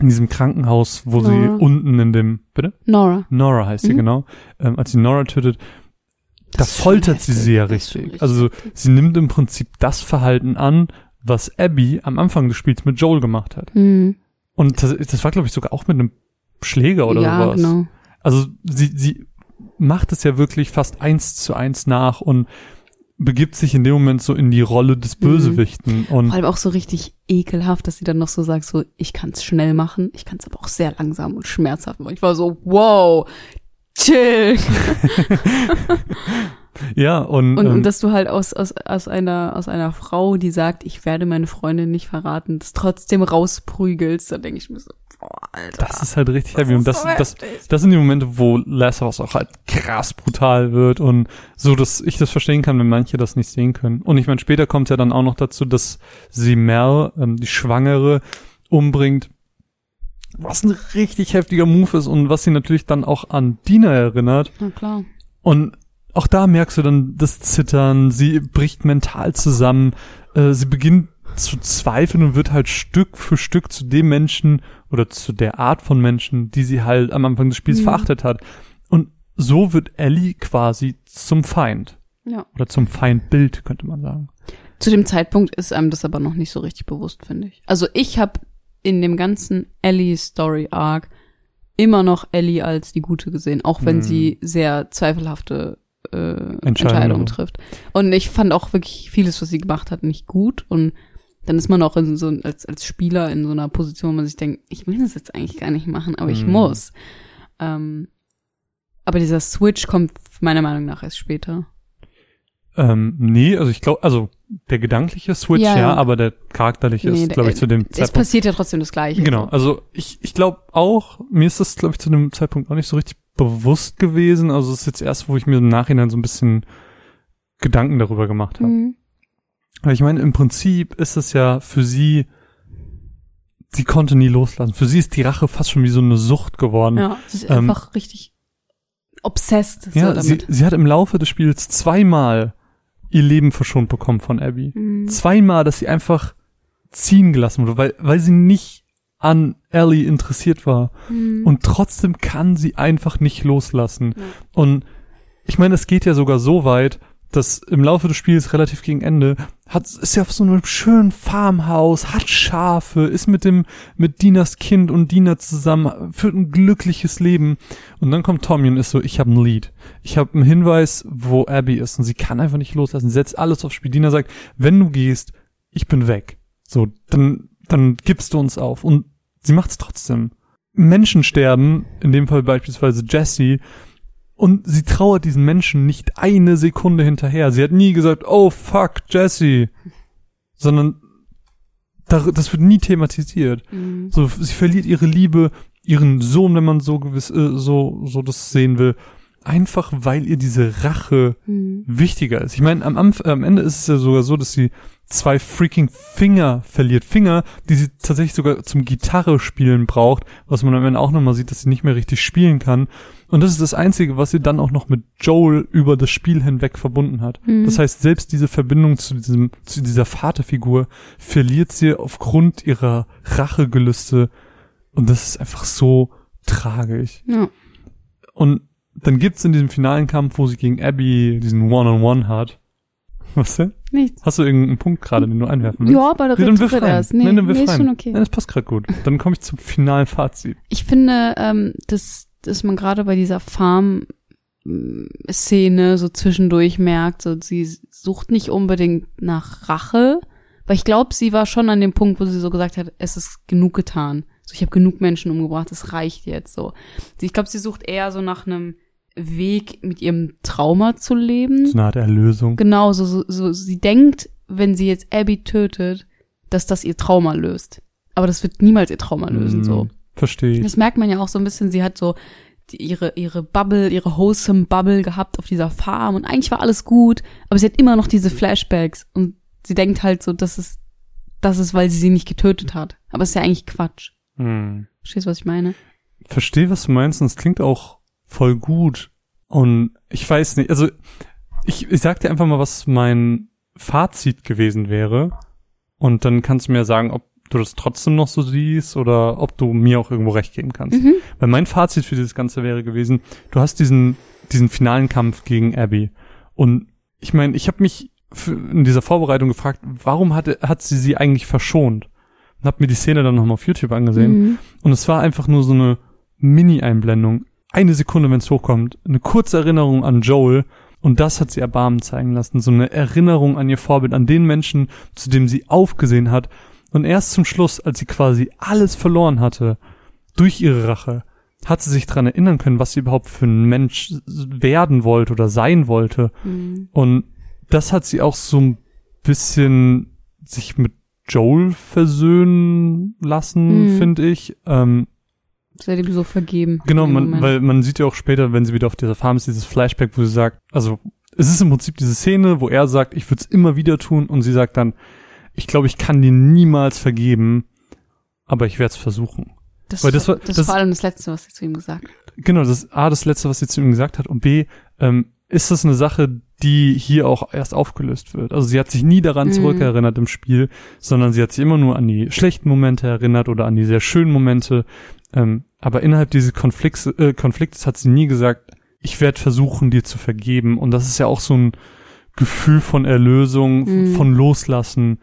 in diesem Krankenhaus, wo sie Nora. unten in dem, bitte? Nora. Nora heißt sie, Mhm. genau. Ähm, als sie Nora tötet, Das schon foltert sie sie ja richtig. Also sie nimmt im Prinzip das Verhalten an, was Abby am Anfang des Spiels mit Joel gemacht hat. Mhm. Und das, das war, glaube ich, sogar auch mit einem Schläger oder ja, sowas. genau. Also sie, sie macht es ja wirklich fast eins zu eins nach und begibt sich in dem Moment so in die Rolle des Bösewichten. Und Vor allem auch so richtig ekelhaft, dass sie dann noch so sagt, so, ich kann es schnell machen, ich kann es aber auch sehr langsam und schmerzhaft machen. Ich war so, wow, chill. ja, und, Und, ähm, und dass du halt aus, aus, aus einer, aus einer Frau, die sagt, ich werde meine Freundin nicht verraten, das trotzdem rausprügelst, da denke ich mir so, boah, Alter. das ist halt richtig Das heavy. Und das, so das, das sind die Momente, wo Last of Us auch halt krass brutal wird und so, dass ich das verstehen kann, wenn manche das nicht sehen können. Und ich meine, später kommt ja dann auch noch dazu, dass sie Mel, ähm, die Schwangere, umbringt. Was ein richtig heftiger Move ist und was sie natürlich dann auch an Dina erinnert. Na klar. Und auch da merkst du dann das Zittern, sie bricht mental zusammen, äh, sie beginnt zu zweifeln und wird halt Stück für Stück zu dem Menschen oder zu der Art von Menschen, die sie halt am Anfang des Spiels Mhm. verachtet hat. Und so wird Ellie quasi zum Feind. Ja. Oder zum Feindbild, könnte man sagen. Zu dem Zeitpunkt ist einem das aber noch nicht so richtig bewusst, finde ich. Also ich habe in dem ganzen Ellie-Story-Arc immer noch Ellie als die Gute gesehen, auch wenn Hm. sie sehr zweifelhafte äh, Entscheidungen. Entscheidungen trifft. Und ich fand auch wirklich vieles, was sie gemacht hat, nicht gut. Und dann ist man auch in so als, als Spieler in so einer Position, wo man sich denkt, ich will das jetzt eigentlich gar nicht machen, aber ich Hm. muss. Ähm, aber dieser Switch kommt meiner Meinung nach erst später. Ähm, nee, also ich glaube, also der gedankliche Switch, ja, Ja, aber der charakterliche Nee, ist, glaube ich, zu dem Es Zeitpunkt passiert ja trotzdem das Gleiche. Genau, also ich, ich glaube auch, mir ist das, glaube ich, zu dem Zeitpunkt auch nicht so richtig bewusst gewesen. Also es ist jetzt erst, wo ich mir im Nachhinein so ein bisschen Gedanken darüber gemacht habe. Mhm. Weil ich meine, im Prinzip ist es ja für sie, sie konnte nie loslassen. Für sie ist die Rache fast schon wie so eine Sucht geworden. Ja, es ist Ähm, einfach richtig obsessed so Ja, sie, damit. sie hat im Laufe des Spiels zweimal ihr Leben verschont bekommen von Abby. Mhm. Zweimal, dass sie einfach ziehen gelassen wurde, weil, weil sie nicht an Ellie interessiert war. Mhm. Und trotzdem kann sie einfach nicht loslassen. Und ich meine, es geht ja sogar so weit, dass im Laufe des Spiels relativ gegen Ende hat, ist ja auf so einem schönen Farmhaus, hat Schafe, ist mit dem, mit Dinas Kind und Dina zusammen, führt ein glückliches Leben. Und dann kommt Tommy und ist so, ich habe ein Lied. Ich habe einen Hinweis, wo Abby ist. Und sie kann einfach nicht loslassen. Setzt alles aufs Spiel. Dina sagt, wenn du gehst, ich bin weg. So, dann, dann gibst du uns auf. Und sie macht's trotzdem. Menschen sterben, in dem Fall beispielsweise Jessie, und sie trauert diesen Menschen nicht eine Sekunde hinterher. Sie hat nie gesagt, oh fuck, Jessie. Sondern da- das wird nie thematisiert. Mhm. So, sie verliert ihre Liebe, ihren Sohn, wenn man so gewiss, äh, so, so das sehen will. Einfach weil ihr diese Rache Mhm. wichtiger ist. Ich meine, am, am Ende ist es ja sogar so, dass sie zwei freaking Finger verliert. Finger, die sie tatsächlich sogar zum Gitarre spielen braucht, was man am Ende auch nochmal sieht, dass sie nicht mehr richtig spielen kann. Und das ist das Einzige, was sie dann auch noch mit Joel über das Spiel hinweg verbunden hat. Mhm. Das heißt, selbst diese Verbindung zu diesem, zu dieser Vaterfigur verliert sie aufgrund ihrer Rachegelüste. Und das ist einfach so tragisch. Ja. Und dann gibt's in diesem finalen Kampf, wo sie gegen Abby diesen One-on-One hat. Was denn? Nichts. Hast du irgendeinen Punkt gerade, den du einwerfen willst? Ja, aber Nee, dann wirf rein. erst. Nee, Nee, dann wirf nee, ist rein. schon okay. Nein, das passt gerade gut. Dann komme ich zum finalen Fazit. Ich finde, ähm, dass, dass man gerade bei dieser Farm-Szene so zwischendurch merkt, so sie sucht nicht unbedingt nach Rache, weil ich glaube, sie war schon an dem Punkt, wo sie so gesagt hat, es ist genug getan. So, ich habe genug Menschen umgebracht, es reicht jetzt so. Ich glaube, sie sucht eher so nach einem Weg, mit ihrem Trauma zu leben. So eine Art Erlösung. Genau, so, so, so sie denkt, wenn sie jetzt Abby tötet, dass das ihr Trauma löst. aber das wird niemals ihr Trauma lösen, so. Hm, Verstehe ich. Das merkt man ja auch so ein bisschen, sie hat so die, ihre, ihre Bubble, ihre wholesome Bubble gehabt auf dieser Farm und eigentlich war alles gut, aber sie hat immer noch diese Flashbacks und sie denkt halt so, dass es, das ist, weil sie sie nicht getötet hat. Aber es ist ja eigentlich Quatsch. Hm. Verstehst du, was ich meine? Verstehe, was du meinst und es klingt auch voll gut. Und ich weiß nicht, also ich, ich sag dir einfach mal, was mein Fazit gewesen wäre. Und dann kannst du mir sagen, ob du das trotzdem noch so siehst oder ob du mir auch irgendwo recht geben kannst. Mhm. Weil mein Fazit für dieses Ganze wäre gewesen, du hast diesen, diesen finalen Kampf gegen Abby. Und ich meine, ich habe mich in dieser Vorbereitung gefragt, warum hat, hat sie sie eigentlich verschont? Und habe mir die Szene dann nochmal auf YouTube angesehen. Mhm. Und es war einfach nur so eine Mini-Einblendung. Eine Sekunde, wenn es hochkommt. Eine kurze Erinnerung an Joel. Und das hat sie Erbarmen zeigen lassen. So eine Erinnerung an ihr Vorbild, an den Menschen, zu dem sie aufgesehen hat. Und erst zum Schluss, als sie quasi alles verloren hatte, durch ihre Rache, hat sie sich dran erinnern können, was sie überhaupt für ein Mensch werden wollte oder sein wollte. Mhm. Und das hat sie auch so ein bisschen sich mit Joel versöhnen lassen, Mhm. finde ich. Ähm, Ihm so vergeben. genau, man, weil man sieht ja auch später, wenn sie wieder auf dieser Farm ist, dieses Flashback, wo sie sagt, also es ist im Prinzip diese Szene, wo er sagt, ich würde es immer wieder tun und sie sagt dann, ich glaube, ich kann dir niemals vergeben, aber ich werde es versuchen. das, weil das war- das, ist das- vor allem das Letzte, was sie zu ihm gesagt hat. Genau, das ist A, das Letzte, was sie zu ihm gesagt hat und B, ähm, ist das eine Sache, die hier auch erst aufgelöst wird. Also sie hat sich nie daran Mhm. zurückerinnert im Spiel, sondern sie hat sich immer nur an die schlechten Momente erinnert oder an die sehr schönen Momente. Ähm, aber innerhalb dieses Konflikts, äh, Konflikts hat sie nie gesagt, ich werde versuchen, dir zu vergeben. Und das ist ja auch so ein Gefühl von Erlösung, Mhm. von Loslassen.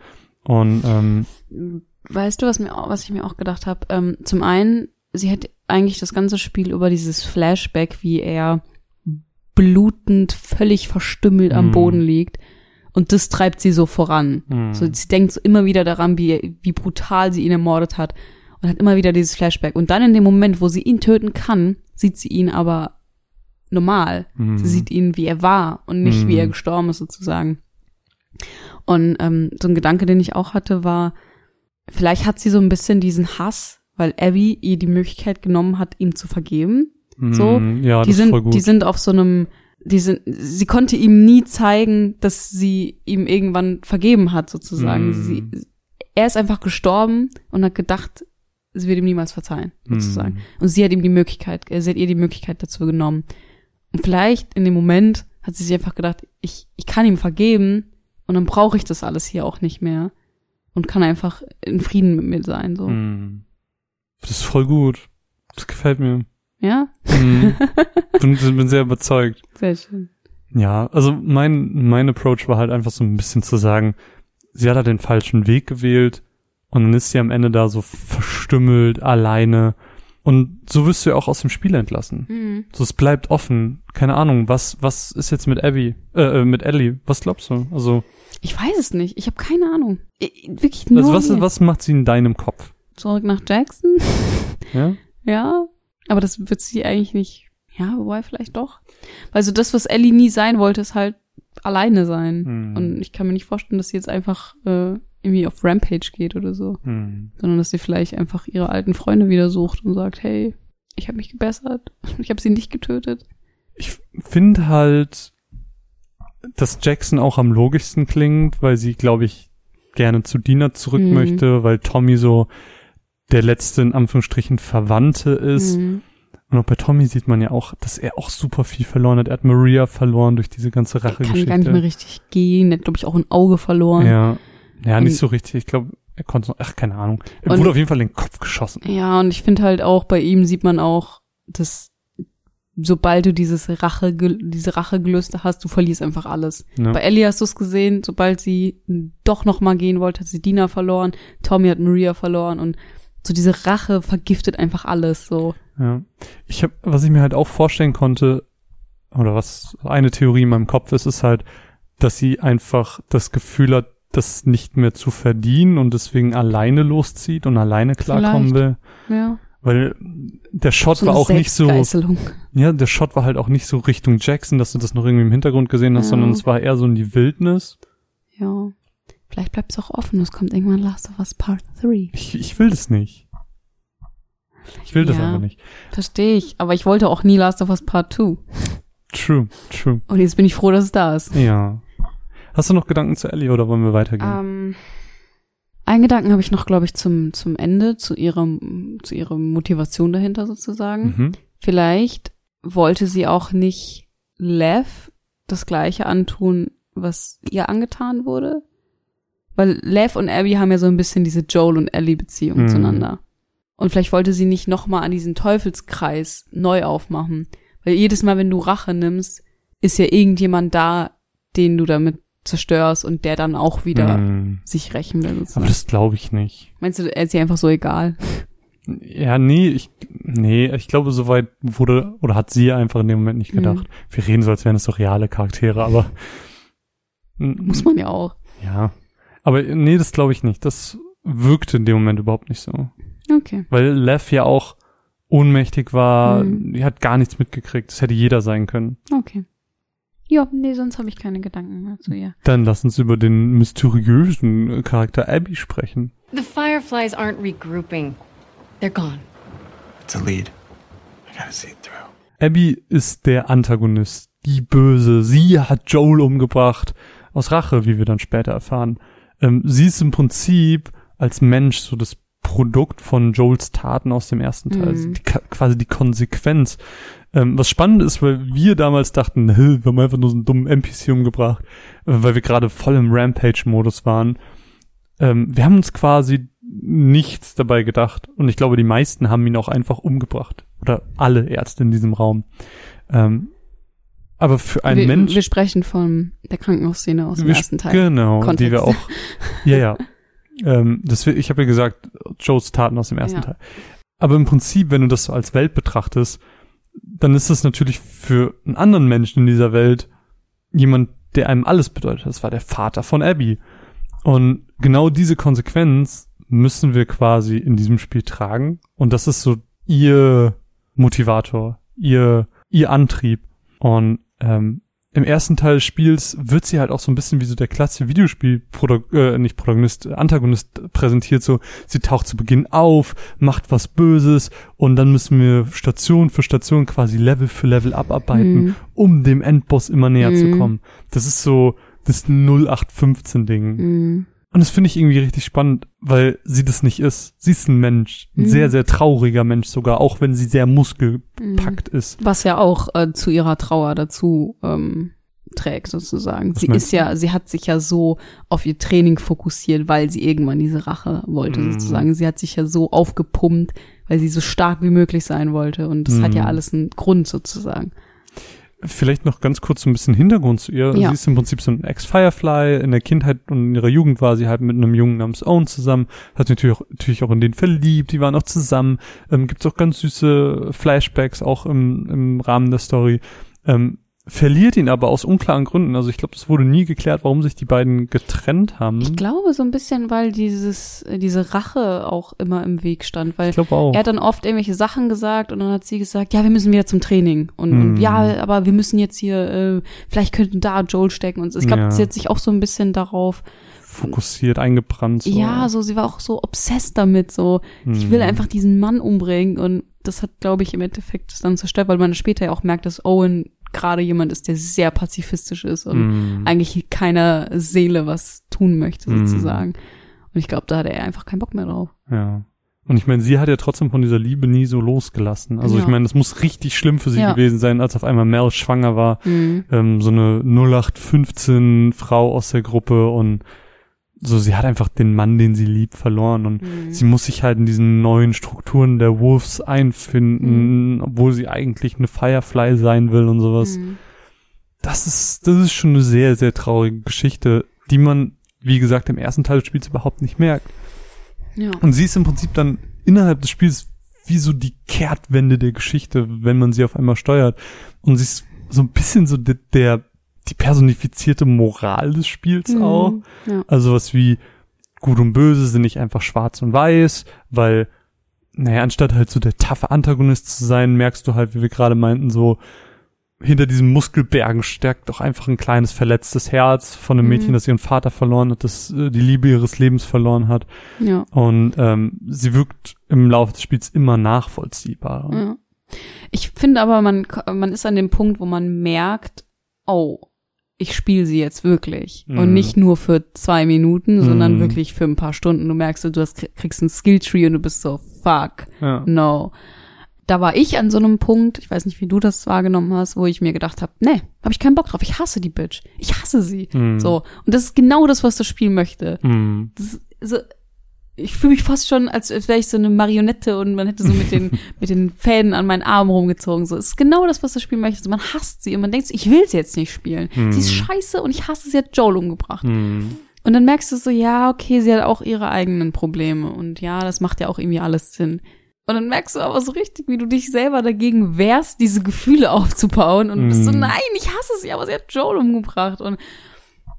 Und ähm, Weißt du, was mir was ich mir auch gedacht habe? Ähm, zum einen, sie hat eigentlich das ganze Spiel über dieses Flashback, wie er blutend, völlig verstümmelt am Mhm. Boden liegt. Und das treibt sie so voran. Mhm. So, sie denkt so immer wieder daran, wie, wie brutal sie ihn ermordet hat. Und hat immer wieder dieses Flashback. Und dann in dem Moment, wo sie ihn töten kann, sieht sie ihn aber normal. Mhm. Sie sieht ihn, wie er war und nicht, wie Mhm. er gestorben ist, sozusagen. Und ähm, so ein Gedanke, den ich auch hatte, war, vielleicht hat sie so ein bisschen diesen Hass, weil Abby ihr die Möglichkeit genommen hat, ihm zu vergeben. So, Mhm. ja, die das ist voll sind, gut. die sind auf so einem, die sind, sie konnte ihm nie zeigen, dass sie ihm irgendwann vergeben hat, sozusagen. Mhm. Sie, er ist einfach gestorben und hat gedacht, sie wird ihm niemals verzeihen, sozusagen. Mhm. Und sie hat ihm die Möglichkeit, äh, sie hat ihr die Möglichkeit dazu genommen. Und vielleicht in dem Moment hat sie sich einfach gedacht, ich, ich kann ihm vergeben und dann brauche ich das alles hier auch nicht mehr und kann einfach in Frieden mit mir sein, so. Mhm. Das ist voll gut. Das gefällt mir. Ja? Mhm. bin, bin sehr überzeugt. Sehr schön. Ja, also mein, mein Approach war halt einfach so ein bisschen zu sagen, sie hat halt den falschen Weg gewählt und dann ist sie am Ende da so verstümmelt, alleine. Und so wirst du ja auch aus dem Spiel entlassen. Mhm. So, es bleibt offen. Keine Ahnung, was, was ist jetzt mit Abby, äh, äh, mit Ellie? Was glaubst du? Also, Ich weiß es nicht. Ich habe keine Ahnung. Ich, wirklich nur. also was, hier. was macht sie in deinem Kopf? Zurück nach Jackson? Ja? ja. Aber das wird sie eigentlich nicht. Ja, wobei vielleicht doch. Weil so das, was Ellie nie sein wollte, ist halt alleine sein. Hm. Und ich kann mir nicht vorstellen, dass sie jetzt einfach äh, irgendwie auf Rampage geht oder so. Hm. Sondern dass sie vielleicht einfach ihre alten Freunde wieder sucht und sagt, hey, ich habe mich gebessert. Ich habe sie nicht getötet. Ich finde halt, dass Jackson auch am logischsten klingt, weil sie, glaube ich, gerne zu Dina zurück Mhm. möchte, weil Tommy so der letzte, in Anführungsstrichen, Verwandte ist. Mhm. Und auch bei Tommy sieht man ja auch, dass er auch super viel verloren hat. Er hat Maria verloren durch diese ganze Er kann gar nicht mehr richtig gehen. Er hat, glaube ich, auch ein Auge verloren. Ja. Ja, nicht Und- so richtig. Ich glaube, er konnte noch, ach, keine Ahnung. Er Und- wurde auf jeden Fall in den Kopf geschossen. Ja, und ich finde halt auch bei ihm sieht man auch, dass sobald du dieses Rache, diese Rachegelüste hast, du verlierst einfach alles. Ja. Bei Ellie hast du es gesehen, sobald sie doch noch mal gehen wollte, hat sie Dina verloren, Tommy hat Maria verloren und so diese Rache vergiftet einfach alles, so. Ja. Ich habe, was ich mir halt auch vorstellen konnte, oder was eine Theorie in meinem Kopf ist, ist halt, dass sie einfach das Gefühl hat, das nicht mehr zu verdienen und deswegen alleine loszieht und alleine klarkommen Vielleicht. will. Ja. Weil der Shot So war auch nicht so, ja, der Shot war halt auch nicht so Richtung Jackson, dass du das noch irgendwie im Hintergrund gesehen hast, Ja. sondern es war eher so in die Wildnis. Ja. Vielleicht bleibt es auch offen. Es kommt irgendwann Last of Us Part 3. Ich, ich will das nicht. Ich will das Ja. einfach nicht. Verstehe ich. Aber ich wollte auch nie Last of Us Part 2. True, true. Und jetzt bin ich froh, dass es da ist. Ja. Hast du noch Gedanken zu Ellie oder wollen wir weitergehen? Ähm, einen Gedanken habe ich noch, glaube ich, zum, zum Ende, zu ihrem, zu ihrer Motivation dahinter sozusagen. mhm. Vielleicht wollte sie auch nicht Lev das gleiche antun, was ihr angetan wurde. Weil Lev und Abby haben ja so ein bisschen diese Joel und Ellie Beziehung Mhm. zueinander. Und vielleicht wollte sie nicht nochmal an diesen Teufelskreis neu aufmachen. Weil jedes Mal, wenn du Rache nimmst, ist ja irgendjemand da, den du damit zerstörst und der dann auch wieder Mhm. sich rächen will. Aber sozusagen. das glaube ich nicht. Meinst du, er ist ihr einfach so egal? Ja, nee, ich, nee, ich glaube, soweit wurde, oder hat sie einfach in dem Moment nicht gedacht. Wir reden so, als wären es doch reale Charaktere, aber. Muss man ja auch. Ja. Aber nee, das glaube ich nicht. Das wirkte in dem Moment überhaupt nicht so. Okay. Weil Lev ja auch ohnmächtig war, Mhm. hat gar nichts mitgekriegt. Das hätte jeder sein können. Okay. Ja, nee, sonst habe ich keine Gedanken mehr zu ihr. Dann lass uns über den mysteriösen Charakter Abby sprechen. The Fireflies aren't regrouping. They're gone. It's a lead. I gotta see it through. Abby ist der Antagonist, die Böse. Sie hat Joel umgebracht. Aus Rache, wie wir dann später erfahren. Ähm, sie ist im Prinzip als Mensch so das Produkt von Joels Taten aus dem ersten Teil. Mhm. Also die, quasi die Konsequenz. Ähm, was spannend ist, weil wir damals dachten, "Hä, wir haben einfach nur so einen dummen NPC umgebracht, äh, weil wir gerade voll im Rampage-Modus waren. Ähm, wir haben uns quasi nichts dabei gedacht. Und ich glaube, die meisten haben ihn auch einfach umgebracht. Oder alle Ärzte in diesem Raum. Ähm, aber für einen wir, Mensch. Wir sprechen von der Krankenhausszene aus dem ersten Teil. Genau, die Kontext. wir auch. Ja, ja. ähm, das, ich habe ja gesagt, Joes Taten aus dem ersten Ja. Teil. Aber im Prinzip, wenn du das so als Welt betrachtest, dann ist das natürlich für einen anderen Menschen in dieser Welt jemand, der einem alles bedeutet. Das war der Vater von Abby. Und genau diese Konsequenz müssen wir quasi in diesem Spiel tragen. Und das ist so ihr Motivator, ihr, ihr Antrieb. Und ähm, im ersten Teil des Spiels wird sie halt auch so ein bisschen wie so der klassische Videospiel, äh, nicht Protagonist, Antagonist präsentiert, so sie taucht zu Beginn auf, macht was Böses und dann müssen wir Station für Station quasi Level für Level abarbeiten, Mhm. um dem Endboss immer näher zu Mhm. kommen. Das ist so das 0815-Ding. Mhm. Und das finde ich irgendwie richtig spannend, weil sie das nicht ist. Sie ist ein Mensch, ein Mhm. sehr, sehr trauriger Mensch sogar, auch wenn sie sehr muskelpackt ist. Was ja auch äh, zu ihrer Trauer dazu ähm, trägt, sozusagen. Was sie meinst ist ja, sie hat sich ja so auf ihr Training fokussiert, weil sie irgendwann diese Rache wollte, Mhm. sozusagen. Sie hat sich ja so aufgepumpt, weil sie so stark wie möglich sein wollte. Und das hat ja Mhm. alles einen Grund, sozusagen. Vielleicht noch ganz kurz so ein bisschen Hintergrund zu ihr. Ja. Sie ist im Prinzip so ein Ex-Firefly. In der Kindheit und in ihrer Jugend war sie halt mit einem Jungen namens Owen zusammen. Hat sich natürlich auch, natürlich auch in den verliebt. Die waren auch zusammen. Ähm, Gibt auch ganz süße Flashbacks auch im, im Rahmen der Story. Ähm, verliert ihn aber aus unklaren Gründen. Also ich glaube, es wurde nie geklärt, warum sich die beiden getrennt haben. Ich glaube so ein bisschen, weil dieses, äh, diese Rache auch immer im Weg stand, weil Ich glaube auch. er hat dann oft irgendwelche Sachen gesagt und dann hat sie gesagt, ja, wir müssen wieder zum Training und, Hm. und ja, aber wir müssen jetzt hier, äh, vielleicht könnten da Joel stecken und ich glaube, Ja. sie hat sich auch so ein bisschen darauf, Fokussiert, eingebrannt. So. ja, so sie war auch so obsessed damit, so ich Hm. will einfach diesen Mann umbringen und das hat, glaube ich, im Endeffekt das dann zerstört, weil man später ja auch merkt, dass Owen gerade jemand ist, der sehr pazifistisch ist und Hm. eigentlich keiner Seele was tun möchte, Mhm. sozusagen. Und ich glaube, da hatte er einfach keinen Bock mehr drauf. Ja. Und ich meine, sie hat ja trotzdem von dieser Liebe nie so losgelassen. Also ich Ja. meine, es muss richtig schlimm für sie Ja. gewesen sein, als auf einmal Mel schwanger war. Mhm. Ähm, so eine 0815 Frau aus der Gruppe und so, sie hat einfach den Mann, den sie liebt, verloren und Mhm. sie muss sich halt in diesen neuen Strukturen der Wolves einfinden, obwohl sie eigentlich eine Firefly sein will und sowas. Mhm. Das ist, das ist schon eine sehr, sehr traurige Geschichte, die man, wie gesagt, im ersten Teil des Spiels überhaupt nicht merkt. Ja. Und sie ist im Prinzip dann innerhalb des Spiels wie so die Kehrtwende der Geschichte, wenn man sie auf einmal steuert. Und sie ist so ein bisschen so der, der die personifizierte Moral des Spiels auch. Mhm. Ja. Also was wie Gut und Böse sind nicht einfach schwarz und weiß, weil, naja, anstatt halt so der taffe Antagonist zu sein, merkst du halt, wie wir gerade meinten, so, hinter diesen Muskelbergen stärkt doch einfach ein kleines verletztes Herz von einem Mädchen, Mhm. das ihren Vater verloren hat, das äh, die Liebe ihres Lebens verloren hat. Ja. Und ähm, sie wirkt im Laufe des Spiels immer nachvollziehbarer. Ja. Ich finde aber, man, man ist an dem Punkt, wo man merkt, oh, ich spiele sie jetzt wirklich. Mhm. Und nicht nur für zwei Minuten, sondern Mhm. wirklich für ein paar Stunden. Du merkst, du hast, kriegst ein Skilltree und du bist so, fuck, Ja. no. Da war ich an so einem Punkt, ich weiß nicht, wie du das wahrgenommen hast, wo ich mir gedacht habe, nee, habe ich keinen Bock drauf. Ich hasse die Bitch. Ich hasse sie. Mhm. So. Und das ist genau das, was das Spiel möchte. Mhm. Das so, ich fühle mich fast schon, als wäre ich so eine Marionette und man hätte so mit den, mit den Fäden an meinen Arm rumgezogen. So, es ist genau das, was das Spiel möchte. So, man hasst sie und man denkt, ich will sie jetzt nicht spielen. Sie ist scheiße und ich hasse, sie hat Joel umgebracht. Mhm. Und dann merkst du so, ja, okay, sie hat auch ihre eigenen Probleme und ja, das macht ja auch irgendwie alles Sinn. Und dann merkst du aber so richtig, wie du dich selber dagegen wehrst, diese Gefühle aufzubauen und bist so, Mhm. nein, ich hasse sie, aber sie hat Joel umgebracht. Und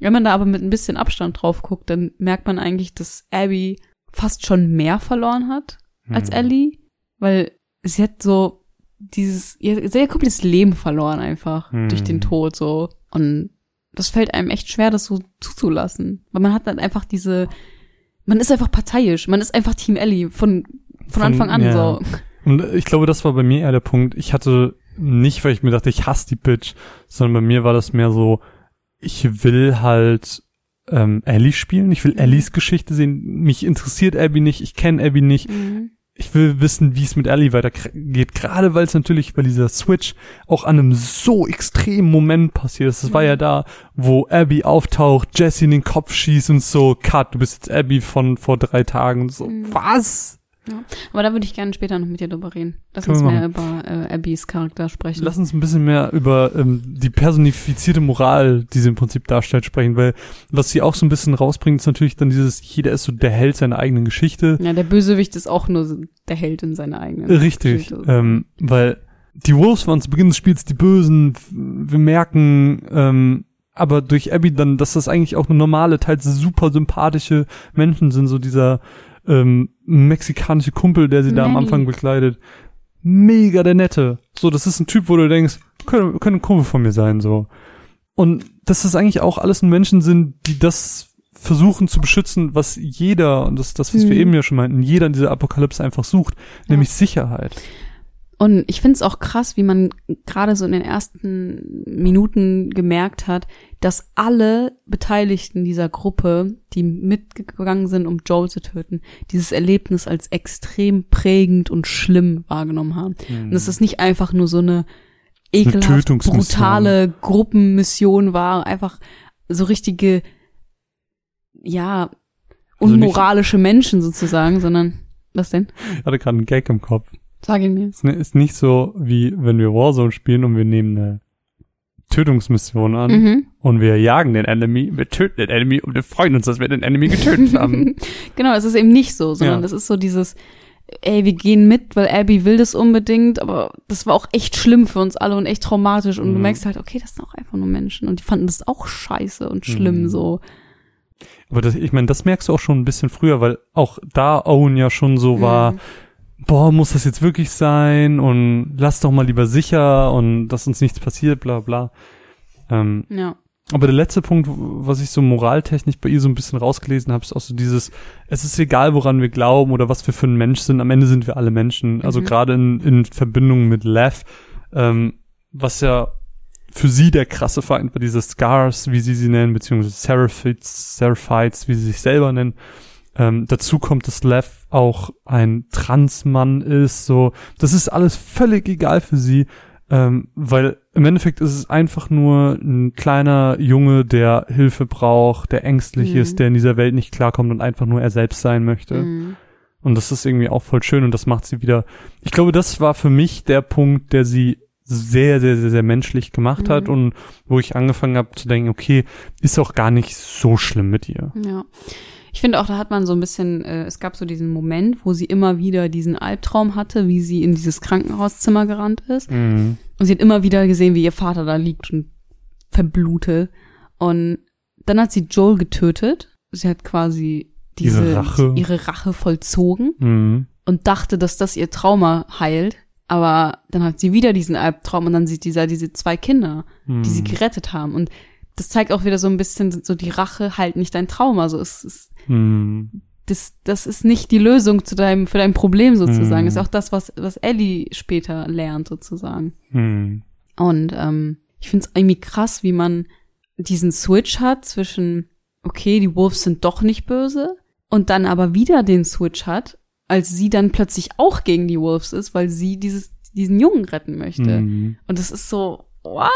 wenn man da aber mit ein bisschen Abstand drauf guckt, dann merkt man eigentlich, dass Abby fast schon mehr verloren hat als Mhm. Ellie, weil sie hat so dieses, ihr sehr komplettes Leben verloren einfach Mhm. durch den Tod so. Und das fällt einem echt schwer, das so zuzulassen. Weil man hat dann einfach diese, man ist einfach parteiisch, man ist einfach Team Ellie von, von, Von- Anfang an ja. so. Und ich glaube, das war bei mir eher der Punkt. Ich hatte nicht, weil ich mir dachte, ich hasse die Bitch, sondern bei mir war das mehr so, ich will halt ähm, Ellie spielen, ich will Mhm. Ellies Geschichte sehen. Mich interessiert Abby nicht, ich kenne Abby nicht. Ich will wissen, wie es mit Ellie weitergeht, gerade weil es natürlich bei dieser Switch auch an einem so extremen Moment passiert ist. Das war Mhm. ja da, wo Abby auftaucht, Jesse in den Kopf schießt und so, Cut, du bist jetzt Abby von vor drei Tagen und so, Mhm. was? Aber da würde ich gerne später noch mit dir drüber reden. Lass Können uns mehr über äh, Abbys Charakter sprechen. Lass uns ein bisschen mehr über ähm, die personifizierte Moral, die sie im Prinzip darstellt, sprechen, weil was sie auch so ein bisschen rausbringt, ist natürlich dann dieses, jeder ist so der Held seiner eigenen Geschichte. ja, der Bösewicht ist auch nur der Held in seiner eigenen Richtig, Geschichte. ähm, weil die Wolves waren zu Beginn des Spiels die Bösen, wir merken, ähm, aber durch Abby dann, dass das eigentlich auch eine normale, teils super sympathische Menschen sind, so dieser ähm, mexikanische Kumpel, der sie da am. Anfang bekleidet. Mega der Nette. So, das ist ein Typ, wo du denkst, könnte, könnte ein Kumpel von mir sein, so. Und dass das eigentlich auch alles Menschen sind, die das versuchen zu beschützen, was jeder, und das ist das, was wir Mhm. eben ja schon meinten, jeder in dieser Apokalypse einfach sucht, nämlich Sicherheit. Und ich finde es auch krass, wie man gerade so in den ersten Minuten gemerkt hat, dass alle Beteiligten dieser Gruppe, die mitgegangen sind, um Joel zu töten, dieses Erlebnis als extrem prägend und schlimm wahrgenommen haben. Und dass es nicht einfach nur so eine ekelhaft Tötungsmission. brutale Gruppenmission war, einfach so richtige, ja, Also unmoralische Menschen sozusagen, sondern was denn? Ich hatte gerade einen Gag im Kopf. Sag ihn mir. Es ist nicht so, wie wenn wir Warzone spielen und wir nehmen eine Tötungsmission an Mhm. und wir jagen den Enemy, wir töten den Enemy und wir freuen uns, dass wir den Enemy getötet haben. Genau, es ist eben nicht so, sondern Ja. es ist so dieses, ey, wir gehen mit, weil Abby will das unbedingt, aber das war auch echt schlimm für uns alle und echt traumatisch und du Mhm. merkst halt, okay, das sind auch einfach nur Menschen und die fanden das auch scheiße und schlimm Mhm. so. Aber das, ich meine, das merkst du auch schon ein bisschen früher, weil auch da Owen ja schon so war, Mhm. Boah, muss das jetzt wirklich sein und lass doch mal lieber sicher und dass uns nichts passiert, bla bla. Ähm, Ja. Aber der letzte Punkt, was ich so moraltechnisch bei ihr so ein bisschen rausgelesen habe, ist auch so dieses, es ist egal, woran wir glauben oder was wir für ein Mensch sind, am Ende sind wir alle Menschen. Also Mhm. gerade in, in Verbindung mit Lev, ähm, was ja für sie der krasse Feind war, diese Scars, wie sie sie nennen, beziehungsweise Seraphites, Seraphites, wie sie sich selber nennen. Ähm, dazu kommt, dass Lev auch ein Transmann ist, so. Das ist alles völlig egal für sie, ähm, weil im Endeffekt ist es einfach nur ein kleiner Junge, der Hilfe braucht, der ängstlich Mhm. ist, der in dieser Welt nicht klarkommt und einfach nur er selbst sein möchte. Mhm. Und das ist irgendwie auch voll schön und das macht sie wieder. Ich glaube, das war für mich der Punkt, der sie sehr, sehr, sehr, sehr menschlich gemacht hat Mhm. und wo ich angefangen habe zu denken, okay, ist auch gar nicht so schlimm mit ihr. Ja. Ich finde auch, da hat man so ein bisschen, äh, es gab so diesen Moment, wo sie immer wieder diesen Albtraum hatte, wie sie in dieses Krankenhauszimmer gerannt ist. Mhm. Und sie hat immer wieder gesehen, wie ihr Vater da liegt und verblutet. Und dann hat sie Joel getötet. Sie hat quasi diese, Ihre Rache. ihre Rache vollzogen Mhm. und dachte, dass das ihr Trauma heilt. Aber dann hat sie wieder diesen Albtraum und dann sieht dieser diese zwei Kinder, hm. die sie gerettet haben. Und das zeigt auch wieder so ein bisschen so die Rache halt nicht dein Traum. Also es ist hm. das, das ist nicht die Lösung zu deinem, für dein Problem sozusagen. Das ist auch das, was, was Ellie später lernt sozusagen. Hm. Und ähm, ich finde es irgendwie krass, wie man diesen Switch hat zwischen, okay, die Wolves sind doch nicht böse, und dann aber wieder den Switch hat, als sie dann plötzlich auch gegen die Wolves ist, weil sie dieses, diesen Jungen retten möchte. Und das ist so, what?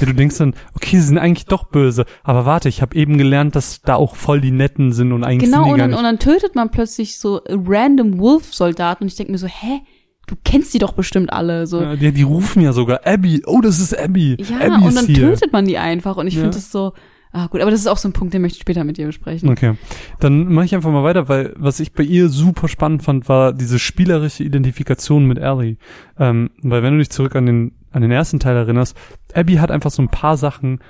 Ja, du denkst dann, okay, sie sind eigentlich doch böse, aber warte, ich habe eben gelernt, dass da auch voll die Netten sind und eigentlich Genau, sind die und gar nicht. und dann tötet man plötzlich so random Wolf-Soldaten und ich denke mir so, hä? Du kennst die doch bestimmt alle. So, Ja, die, die rufen ja sogar Abby. Oh, das ist Abby. Ja, Abby und dann hier. tötet man die einfach und ich Ja. finde das so, ah gut, aber das ist auch so ein Punkt, den möchte ich später mit dir besprechen. Okay, dann mache ich einfach mal weiter, weil was ich bei ihr super spannend fand, war diese spielerische Identifikation mit Ellie. Ähm, weil wenn du dich zurück an den an den ersten Teil erinnerst, Abby hat einfach so ein paar Sachen,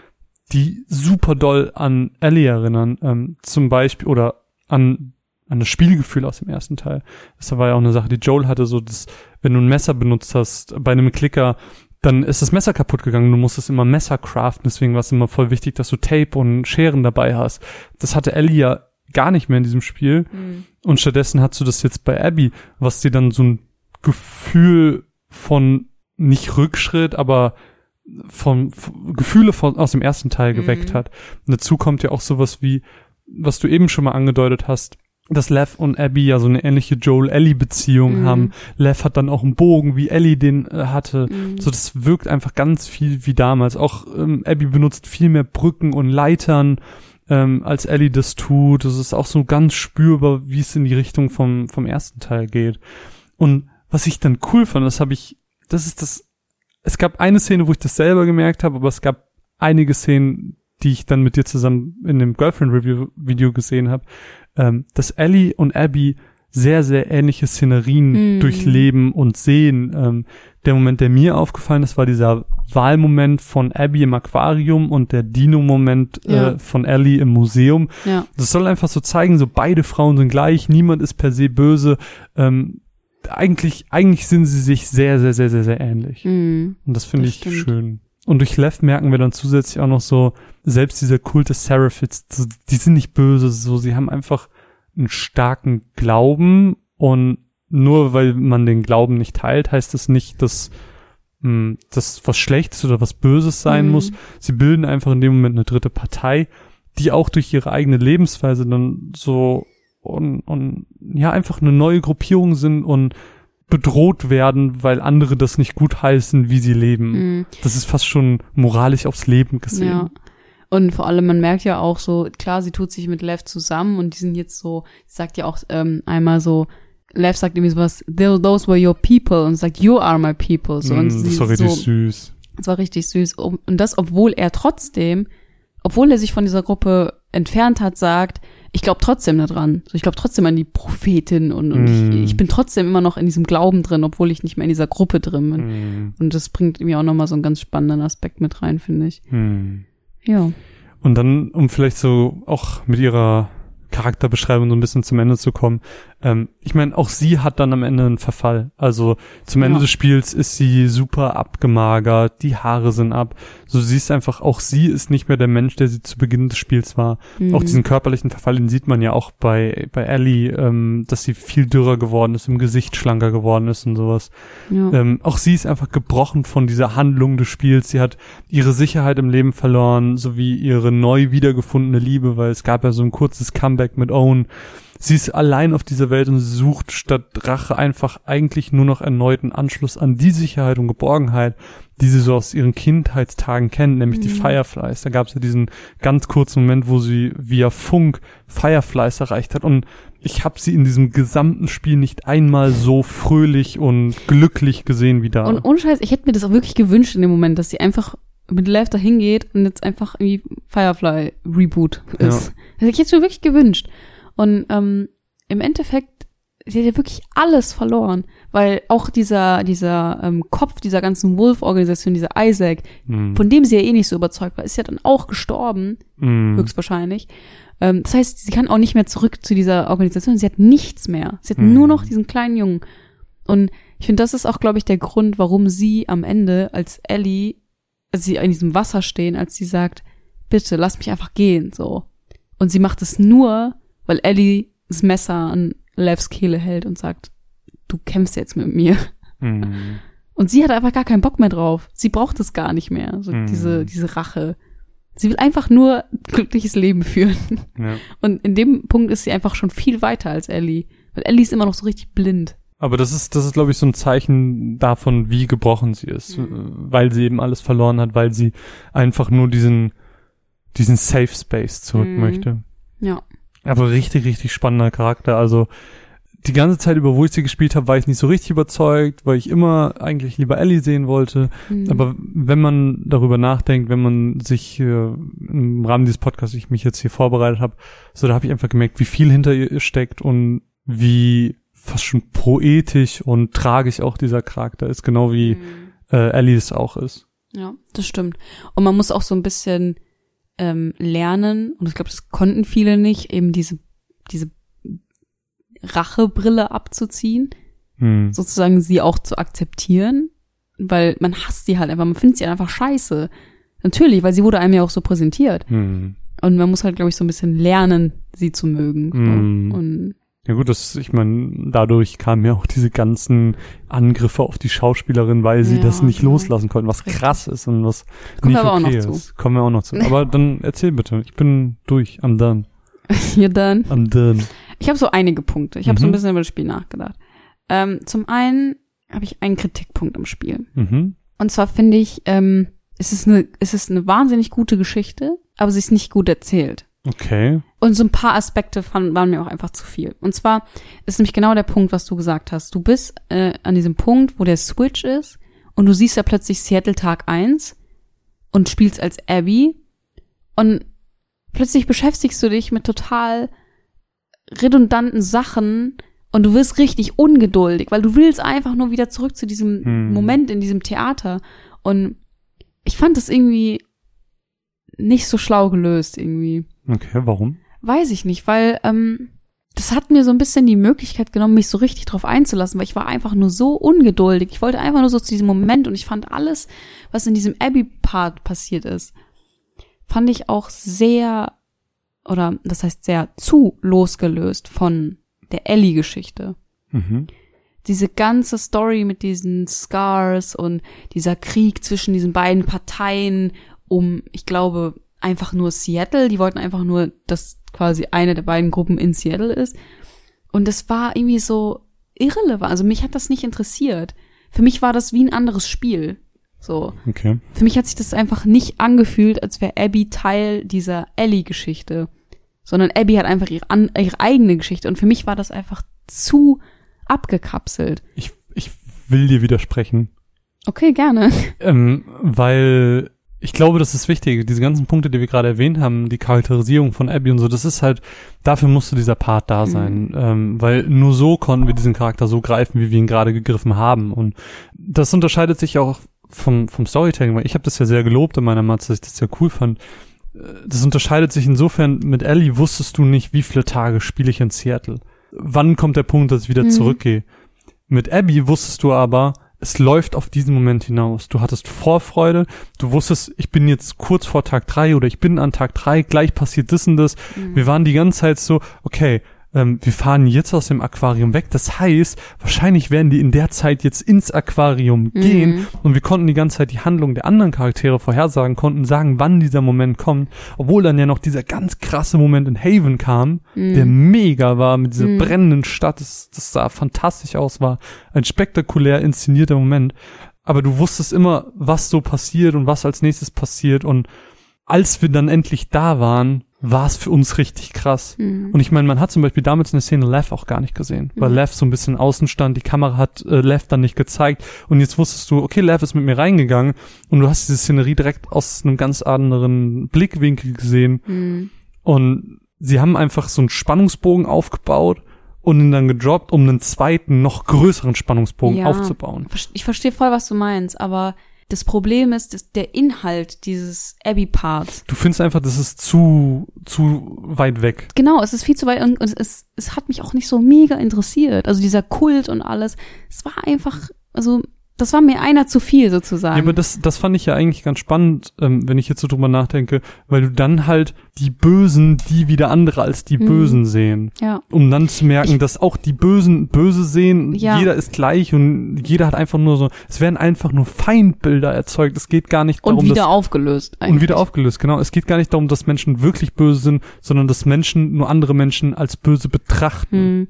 die super doll an Ellie erinnern. Ähm, zum Beispiel oder an an das Spielgefühl aus dem ersten Teil. Das war ja auch eine Sache, die Joel hatte, so dass wenn du ein Messer benutzt hast bei einem Klicker, dann ist das Messer kaputt gegangen. Du musstest immer Messer craften. Deswegen war es immer voll wichtig, dass du Tape und Scheren dabei hast. Das hatte Ellie ja gar nicht mehr in diesem Spiel. Mhm. Und stattdessen hast du das jetzt bei Abby, was dir dann so ein Gefühl von nicht Rückschritt, aber von, von Gefühle von, aus dem ersten Teil geweckt Mhm. hat. Und dazu kommt ja auch sowas wie, was du eben schon mal angedeutet hast, dass Lev und Abby ja so eine ähnliche Joel-Ellie-Beziehung Mhm. haben. Lev hat dann auch einen Bogen, wie Ellie den äh, hatte. Mhm. So, das wirkt einfach ganz viel wie damals. Auch ähm, Abby benutzt viel mehr Brücken und Leitern, ähm, als Ellie das tut. Das ist auch so ganz spürbar, wie es in die Richtung vom, vom ersten Teil geht. Und was ich dann cool fand, das habe ich, das ist das, es gab eine Szene, wo ich das selber gemerkt habe, aber es gab einige Szenen, die ich dann mit dir zusammen in dem Girlfriend-Review-Video gesehen habe, ähm, dass Ellie und Abby sehr, sehr ähnliche Szenerien Mhm. durchleben und sehen. Ähm, der Moment, der mir aufgefallen ist, war dieser Wahlmoment von Abby im Aquarium und der Dino-Moment Ja. äh, von Ellie im Museum. Ja. Das soll einfach so zeigen, so beide Frauen sind gleich, niemand ist per se böse. Ähm, eigentlich, eigentlich sind sie sich sehr, sehr, sehr, sehr, sehr ähnlich. Mhm. Und das finde ich stimmt. schön. Und durch Lev merken wir dann zusätzlich auch noch so, selbst dieser Kult des Seraphids, so, die sind nicht böse, so, sie haben einfach einen starken Glauben und nur weil man den Glauben nicht teilt, heißt das nicht, dass mh, das was Schlechtes oder was Böses sein Mhm. muss. Sie bilden einfach in dem Moment eine dritte Partei, die auch durch ihre eigene Lebensweise dann so und, und ja einfach eine neue Gruppierung sind und bedroht werden, weil andere das nicht gut heißen, wie sie leben. Mhm. Das ist fast schon moralisch aufs Leben gesehen. Ja. Und vor allem, man merkt ja auch so, klar, sie tut sich mit Lev zusammen und die sind jetzt so, sie sagt ja auch ähm, einmal so, Lev sagt irgendwie sowas, "Tho- those were your people und sagt, you are my people. So, und Mm, das war richtig so, süß. Das war richtig süß. Und das, obwohl er trotzdem, obwohl er sich von dieser Gruppe entfernt hat, sagt, ich glaube trotzdem daran. So, ich glaube trotzdem an die Prophetin und, und Mm. ich, ich bin trotzdem immer noch in diesem Glauben drin, obwohl ich nicht mehr in dieser Gruppe drin bin. Hm, Und das bringt mir auch nochmal so einen ganz spannenden Aspekt mit rein, finde ich. hm. Ja. Und dann, um vielleicht so auch mit ihrer Charakterbeschreibung so ein bisschen zum Ende zu kommen. Ähm, ich meine, auch sie hat dann am Ende einen Verfall. Also zum Ende Ja. des Spiels ist sie super abgemagert, die Haare sind ab. So du siehst einfach, auch sie ist nicht mehr der Mensch, der sie zu Beginn des Spiels war. Mhm. Auch diesen körperlichen Verfall, den sieht man ja auch bei, bei Ellie, ähm, dass sie viel dürrer geworden ist, im Gesicht schlanker geworden ist und sowas. ja. Ähm, auch sie ist einfach gebrochen von dieser Handlung des Spiels. Sie hat ihre Sicherheit im Leben verloren, sowie ihre neu wiedergefundene Liebe, weil es gab ja so ein kurzes Comeback mit Owen. Sie ist allein auf dieser Welt und sie sucht statt Rache einfach eigentlich nur noch erneuten Anschluss an die Sicherheit und Geborgenheit, die sie so aus ihren Kindheitstagen kennt, nämlich die Mhm. Fireflies. Da gab es ja diesen ganz kurzen Moment, wo sie via Funk Fireflies erreicht hat und ich habe sie in diesem gesamten Spiel nicht einmal so fröhlich und glücklich gesehen wie da. Und ohne Scheiß, ich hätte mir das auch wirklich gewünscht in dem Moment, dass sie einfach mit Lev da hingeht und jetzt einfach irgendwie Firefly Reboot ist. Also ich hätte es mir wirklich gewünscht. Und ähm, im Endeffekt, sie hat ja wirklich alles verloren, weil auch dieser dieser ähm, Kopf dieser ganzen Wolf-Organisation, dieser Isaac, Hm. von dem sie ja eh nicht so überzeugt war, ist ja dann auch gestorben, Hm. höchstwahrscheinlich. Ähm, das heißt, sie kann auch nicht mehr zurück zu dieser Organisation. Sie hat nichts mehr. Sie hat Hm. nur noch diesen kleinen Jungen. Und Ich finde, das ist auch, glaube ich, der Grund, warum sie am Ende als Ellie, als sie in diesem Wasser stehen, als sie sagt, bitte lass mich einfach gehen, so. Und sie macht es nur, weil Ellie das Messer an Levs Kehle hält und sagt, du kämpfst jetzt mit mir. Mhm. Und sie hat einfach gar keinen Bock mehr drauf. Sie braucht es gar nicht mehr, so mhm. diese, diese Rache. Sie will einfach nur glückliches Leben führen. Ja. Und in dem Punkt ist sie einfach schon viel weiter als Ellie. Weil Ellie ist immer noch so richtig blind. Aber das ist, das ist, glaube ich, so ein Zeichen davon, wie gebrochen sie ist. Mhm. Weil sie eben alles verloren hat, weil sie einfach nur diesen, diesen Safe Space zurück mhm. möchte. Ja. Aber richtig, richtig spannender Charakter. Also die ganze Zeit über, wo ich sie gespielt habe, war ich nicht so richtig überzeugt, weil ich immer eigentlich lieber Ellie sehen wollte. Mhm. Aber wenn man darüber nachdenkt, wenn man sich äh, im Rahmen dieses Podcasts, ich mich jetzt hier vorbereitet habe, so da habe ich einfach gemerkt, wie viel hinter ihr steckt und wie fast schon poetisch und tragisch auch dieser Charakter ist, genau wie mhm. äh, Ellie es auch ist. Ja, das stimmt. Und man muss auch so ein bisschen ähm, lernen, und ich glaube, das konnten viele nicht, eben diese, diese Rachebrille abzuziehen, hm. sozusagen sie auch zu akzeptieren, weil man hasst sie halt einfach, man findet sie einfach scheiße. Natürlich, weil sie wurde einem ja auch so präsentiert. Hm. Und man muss halt, glaube ich, so ein bisschen lernen, sie zu mögen. Hm. Und ja gut, das, ich meine, dadurch kamen ja auch diese ganzen Angriffe auf die Schauspielerin, weil sie ja, das nicht genau. loslassen konnten, was Richtig. krass ist und was Kommen nicht okay ist. Kommen wir auch noch zu. Aber dann erzähl bitte, ich bin durch, I'm done. You're done? I'm done. Ich habe so einige Punkte. Ich habe mhm. so ein mhm. bisschen über das Spiel nachgedacht. Ähm, zum einen habe ich einen Kritikpunkt im Spiel. Mhm. Und zwar finde ich, ähm, es ist eine, es ist eine wahnsinnig gute Geschichte, aber sie ist nicht gut erzählt. Okay. Und so ein paar Aspekte fanden, waren mir auch einfach zu viel. Und zwar ist nämlich genau der Punkt, was du gesagt hast. Du bist äh, an diesem Punkt, wo der Switch ist und du siehst ja plötzlich Seattle Tag 1 und spielst als Abby und plötzlich beschäftigst du dich mit total redundanten Sachen und du wirst richtig ungeduldig, weil du willst einfach nur wieder zurück zu diesem hm. Moment in diesem Theater. Und ich fand das irgendwie nicht so schlau gelöst irgendwie. Okay, warum? Weiß ich nicht, weil ähm, das hat mir so ein bisschen die Möglichkeit genommen, mich so richtig drauf einzulassen, weil ich war einfach nur so ungeduldig. Ich wollte einfach nur so zu diesem Moment und ich fand alles, was in diesem Abby-Part passiert ist, fand ich auch sehr, oder das heißt sehr zu losgelöst von der Ellie-Geschichte. Mhm. Diese ganze Story mit diesen Scars und dieser Krieg zwischen diesen beiden Parteien um, ich glaube, einfach nur Seattle. Die wollten einfach nur, dass quasi eine der beiden Gruppen in Seattle ist. Und das war irgendwie so irrelevant. Also mich hat das nicht interessiert. Für mich war das wie ein anderes Spiel. So. Okay. Für mich hat sich das einfach nicht angefühlt, als wäre Abby Teil dieser Ellie-Geschichte. Sondern Abby hat einfach ihre, an, ihre eigene Geschichte. Und für mich war das einfach zu abgekapselt. Ich, ich will dir widersprechen. Okay, gerne. Ähm, weil ich glaube, das ist wichtig. Diese ganzen Punkte, die wir gerade erwähnt haben, die Charakterisierung von Abby und so, das ist halt, dafür musste dieser Part da sein. Mhm. Ähm, weil nur so konnten wir diesen Charakter so greifen, wie wir ihn gerade gegriffen haben. Und das unterscheidet sich auch vom, vom Storytelling, weil ich habe das ja sehr gelobt in meiner Matze, dass ich das sehr cool fand. Äh, das unterscheidet sich insofern, mit Ellie wusstest du nicht, wie viele Tage spiele ich in Seattle. Wann kommt der Punkt, dass ich wieder mhm. zurückgehe? Mit Abby wusstest du aber, es läuft auf diesen Moment hinaus. Du hattest Vorfreude, du wusstest, ich bin jetzt kurz vor Tag drei oder ich bin an Tag drei, gleich passiert das und das. Mhm. Wir waren die ganze Zeit so, okay, ähm, wir fahren jetzt aus dem Aquarium weg. Das heißt, wahrscheinlich werden die in der Zeit jetzt ins Aquarium mhm. gehen und wir konnten die ganze Zeit die Handlung der anderen Charaktere vorhersagen, konnten sagen, wann dieser Moment kommt, obwohl dann ja noch dieser ganz krasse Moment in Haven kam, mhm. der mega war mit dieser mhm. brennenden Stadt, das, das sah fantastisch aus, war ein spektakulär inszenierter Moment. Aber du wusstest immer, was so passiert und was als nächstes passiert und als wir dann endlich da waren, war es für uns richtig krass. Mhm. Und ich meine, man hat zum Beispiel damals in der Szene Lev auch gar nicht gesehen, weil mhm. Lev so ein bisschen außen stand, die Kamera hat äh, Lev dann nicht gezeigt und jetzt wusstest du, okay, Lev ist mit mir reingegangen und du hast diese Szenerie direkt aus einem ganz anderen Blickwinkel gesehen mhm. und sie haben einfach so einen Spannungsbogen aufgebaut und ihn dann gedroppt, um einen zweiten, noch größeren Spannungsbogen ja, aufzubauen. Ich verstehe voll, was du meinst, aber Das Problem ist, dass der Inhalt dieses Abby-Parts. Du findest einfach, das ist zu, zu weit weg. Genau, es ist viel zu weit und, und es, es hat mich auch nicht so mega interessiert. Also dieser Kult und alles. Es war einfach, also das war mir einer zu viel sozusagen. Ja, aber das, das fand ich ja eigentlich ganz spannend, ähm, wenn ich jetzt so drüber nachdenke, weil du dann halt die Bösen, die wieder andere als die Mhm. Bösen sehen. ja. Um dann zu merken, Ich- dass auch die Bösen böse sehen, Ja. jeder ist gleich und jeder hat einfach nur so, es werden einfach nur Feindbilder erzeugt. Es geht gar nicht Und darum, wieder dass, aufgelöst. und wieder aufgelöst, genau. Es geht gar nicht darum, dass Menschen wirklich böse sind, sondern dass Menschen nur andere Menschen als böse betrachten. Hm.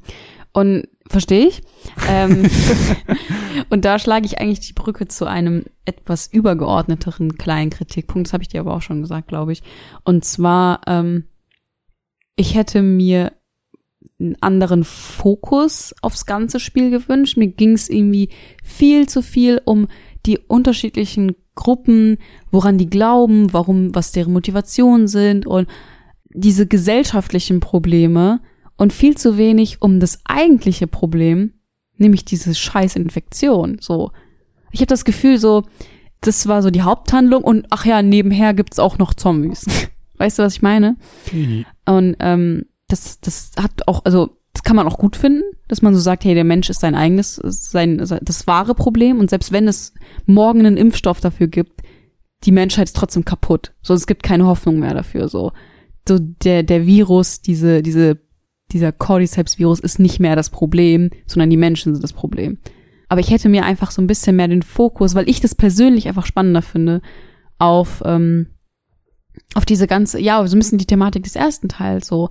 Und verstehe ich. Ähm, und da schlage ich eigentlich die Brücke zu einem etwas übergeordneteren kleinen Kritikpunkt. Das habe ich dir aber auch schon gesagt, glaube ich. Und zwar, ähm, ich hätte mir einen anderen Fokus aufs ganze Spiel gewünscht. Mir ging es irgendwie viel zu viel um die unterschiedlichen Gruppen, woran die glauben, warum, was deren Motivationen sind und diese gesellschaftlichen Probleme und viel zu wenig um das eigentliche Problem, nämlich diese scheiß Infektion. So, ich habe das Gefühl, so das war so die Haupthandlung und ach ja, nebenher gibt's auch noch Zombies. Weißt du, was ich meine? Und ähm, das, das hat auch, also das kann man auch gut finden, dass man so sagt, hey, der Mensch ist sein eigenes, sein, das wahre Problem und selbst wenn es morgen einen Impfstoff dafür gibt, die Menschheit ist trotzdem kaputt. So, es gibt keine Hoffnung mehr dafür. So, so der der Virus, diese diese dieser Cordyceps-Virus ist nicht mehr das Problem, sondern die Menschen sind das Problem. Aber ich hätte mir einfach so ein bisschen mehr den Fokus, weil ich das persönlich einfach spannender finde, auf ähm, auf diese ganze, ja, so ein bisschen die Thematik des ersten Teils. So,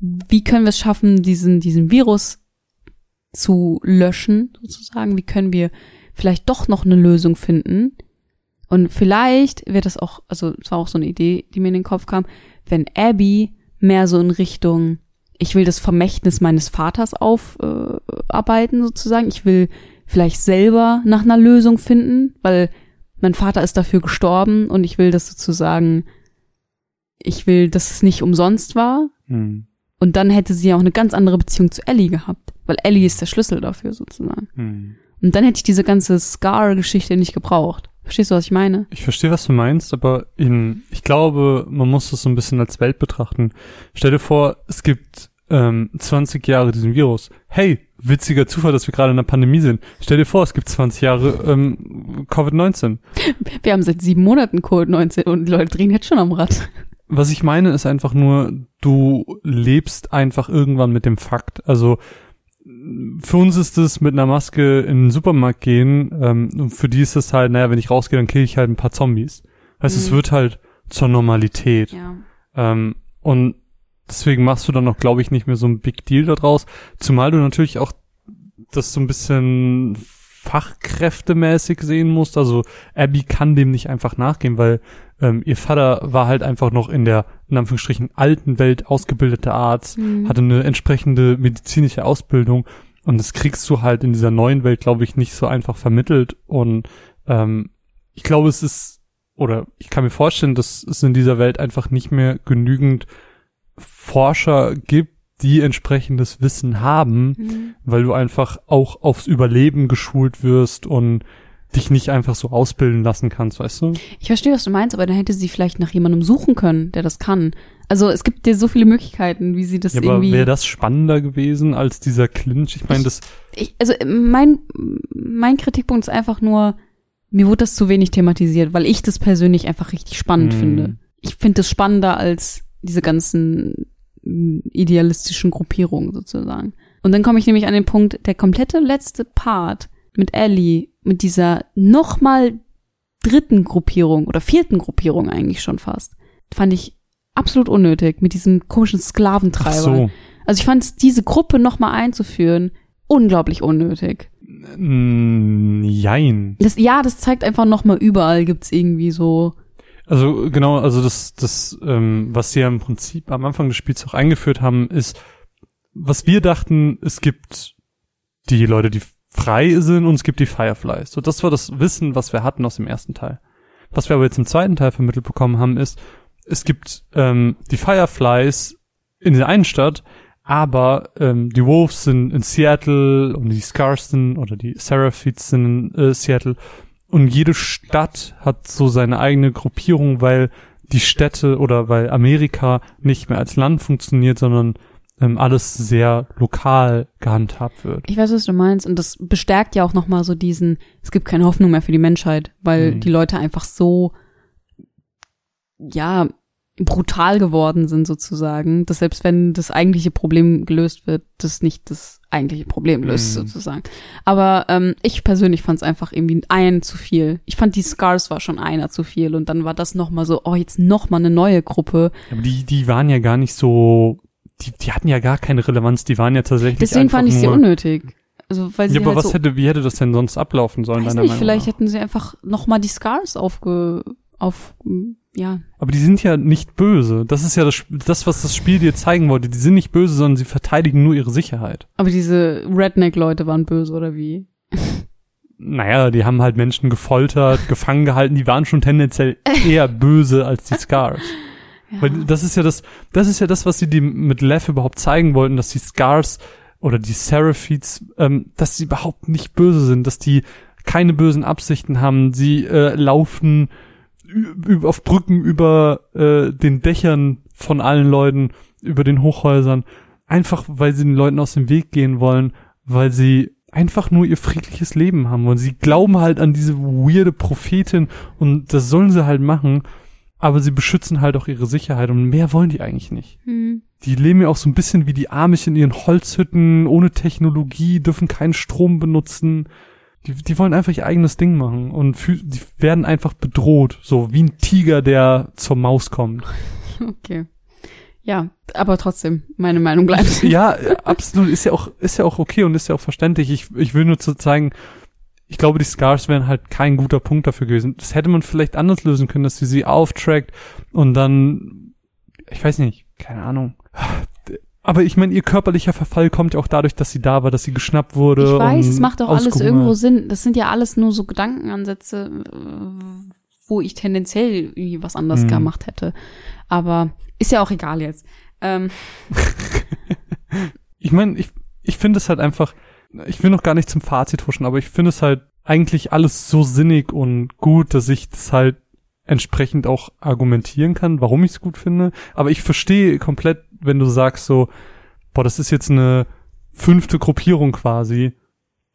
wie können wir es schaffen, diesen diesen Virus zu löschen, sozusagen? Wie können wir vielleicht doch noch eine Lösung finden? Und vielleicht wird das auch, also es war auch so eine Idee, die mir in den Kopf kam, wenn Abby mehr so in Richtung, ich will das Vermächtnis meines Vaters aufarbeiten sozusagen. Ich will vielleicht selber nach einer Lösung finden, weil mein Vater ist dafür gestorben und ich will das sozusagen, ich will, dass es nicht umsonst war. Hm. Und dann hätte sie ja auch eine ganz andere Beziehung zu Ellie gehabt, weil Ellie ist der Schlüssel dafür sozusagen. Hm. Und dann hätte ich diese ganze Scar-Geschichte nicht gebraucht. Verstehst du, was ich meine? Ich verstehe, was du meinst, aber in, ich glaube, man muss das so ein bisschen als Welt betrachten. Stell dir vor, es gibt ähm, 20 Jahre diesen Virus. Hey, witziger Zufall, dass wir gerade in einer Pandemie sind. Stell dir vor, es gibt 20 Jahre ähm, Covid-19. Wir haben seit sieben Monaten Covid-19 und die Leute drehen jetzt schon am Rad. Was ich meine, ist einfach nur, du lebst einfach irgendwann mit dem Fakt. Also für uns ist es mit einer Maske in den Supermarkt gehen, ähm, für die ist es halt, naja, wenn ich rausgehe, dann kill ich halt ein paar Zombies. Heißt, es Mhm. wird halt zur Normalität. Ja. Ähm, und deswegen machst du dann noch, glaube ich, nicht mehr so ein Big Deal daraus. Zumal du natürlich auch das so ein bisschen fachkräftemäßig sehen musst. Also Abby kann dem nicht einfach nachgehen, weil ähm, ihr Vater war halt einfach noch in der, in Anführungsstrichen, alten Welt ausgebildete Arzt, Mhm. hatte eine entsprechende medizinische Ausbildung und das kriegst du halt in dieser neuen Welt, glaube ich, nicht so einfach vermittelt. Und ähm, ich glaube, es ist, oder ich kann mir vorstellen, dass es in dieser Welt einfach nicht mehr genügend Forscher gibt, die entsprechendes Wissen haben, Mhm. weil du einfach auch aufs Überleben geschult wirst und dich nicht einfach so ausbilden lassen kannst, weißt du? Ich verstehe, was du meinst, aber dann hätte sie vielleicht nach jemandem suchen können, der das kann. Also es gibt dir so viele Möglichkeiten, wie sie das Ja, aber irgendwie. wäre das spannender gewesen als dieser Clinch? Ich meine, das, ich, also mein, mein Kritikpunkt ist einfach nur, mir wurde das zu wenig thematisiert, weil ich das persönlich einfach richtig spannend Hm. finde. Ich finde das spannender als diese ganzen idealistischen Gruppierungen sozusagen. Und dann komme ich nämlich an den Punkt, der komplette letzte Part mit Ellie, mit dieser nochmal dritten Gruppierung oder vierten Gruppierung eigentlich schon fast, fand ich absolut unnötig mit diesem komischen ach Sklaventreiber. so, Also ich fand diese Gruppe nochmal einzuführen unglaublich unnötig. mm, jein. Das, ja, das zeigt einfach nochmal überall gibt's irgendwie so. Also genau, also das, das, ähm, was sie ja im Prinzip am Anfang des Spiels auch eingeführt haben, ist, was wir dachten, es gibt die Leute, die frei sind und es gibt die Fireflies. So, das war das Wissen, was wir hatten aus dem ersten Teil. Was wir aber jetzt im zweiten Teil vermittelt bekommen haben, ist, es gibt ähm, die Fireflies in der einen Stadt, aber ähm, die Wolves sind in Seattle und die Scars oder die Seraphites sind in äh, Seattle und jede Stadt hat so seine eigene Gruppierung, weil die Städte oder weil Amerika nicht mehr als Land funktioniert, sondern ähm, alles sehr lokal gehandhabt wird. Ich weiß, was du meinst. Und das bestärkt ja auch nochmal so diesen, es gibt keine Hoffnung mehr für die Menschheit, weil Mhm. die Leute einfach so, ja, brutal geworden sind sozusagen, dass selbst wenn das eigentliche Problem gelöst wird, das nicht das eigentliche Problem löst Mhm. sozusagen. Aber ähm, ich persönlich fand es einfach irgendwie ein zu viel. Ich fand die Scars war schon einer zu viel und dann war das noch mal so, oh jetzt noch mal eine neue Gruppe. Aber die, die waren ja gar nicht so, die, die hatten ja gar keine Relevanz, die waren ja tatsächlich Deswegen fand ich sie unnötig. Also weil sie Ja, aber halt was so, hätte, wie hätte das denn sonst ablaufen sollen, weiß nicht, Meinung vielleicht nach? hätten sie einfach noch mal die Scars aufge auf ja Aber die sind ja nicht böse. Das ist ja das, das, was das Spiel dir zeigen wollte. Die sind nicht böse, sondern sie verteidigen nur ihre Sicherheit. Aber diese Redneck-Leute waren böse, oder wie? Naja, die haben halt Menschen gefoltert, gefangen gehalten, die waren schon tendenziell eher böse als die Scars. Weil das ist ja das, das ist ja das, was sie die mit Lev überhaupt zeigen wollten, dass die Scars oder die Seraphites, ähm, dass sie überhaupt nicht böse sind, dass die keine bösen Absichten haben. Sie äh, laufen auf Brücken über äh, den Dächern von allen Leuten, über den Hochhäusern, einfach weil sie den Leuten aus dem Weg gehen wollen, weil sie einfach nur ihr friedliches Leben haben wollen. Sie glauben halt an diese weirde Prophetin und das sollen sie halt machen, aber sie beschützen halt auch ihre Sicherheit und mehr wollen die eigentlich nicht. Hm. Die leben ja auch so ein bisschen wie die Amish in ihren Holzhütten, ohne Technologie, dürfen keinen Strom benutzen. Die, die wollen einfach ihr eigenes Ding machen und die werden einfach bedroht, so wie ein Tiger, der zur Maus kommt. Okay. Ja, aber trotzdem, meine Meinung bleibt. Ja, absolut, ist ja auch, ist ja auch okay und ist ja auch verständlich. Ich, ich will nur zu zeigen, ich glaube, die Scars wären halt kein guter Punkt dafür gewesen. Das hätte man vielleicht anders lösen können, dass sie sie auftrackt und dann, ich weiß nicht, keine Ahnung. Aber ich meine, ihr körperlicher Verfall kommt ja auch dadurch, dass sie da war, dass sie geschnappt wurde. Ich weiß, es macht doch alles irgendwo Sinn. Das sind ja alles nur so Gedankenansätze, äh, wo ich tendenziell irgendwie was anders Mhm. gemacht hätte. Aber ist ja auch egal jetzt. Ähm, Ich meine, ich, ich finde es halt einfach, ich will noch gar nicht zum Fazit huschen, aber ich finde es halt eigentlich alles so sinnig und gut, dass ich das halt entsprechend auch argumentieren kann, warum ich es gut finde. Aber ich verstehe komplett, wenn du sagst so, boah, das ist jetzt eine fünfte Gruppierung quasi,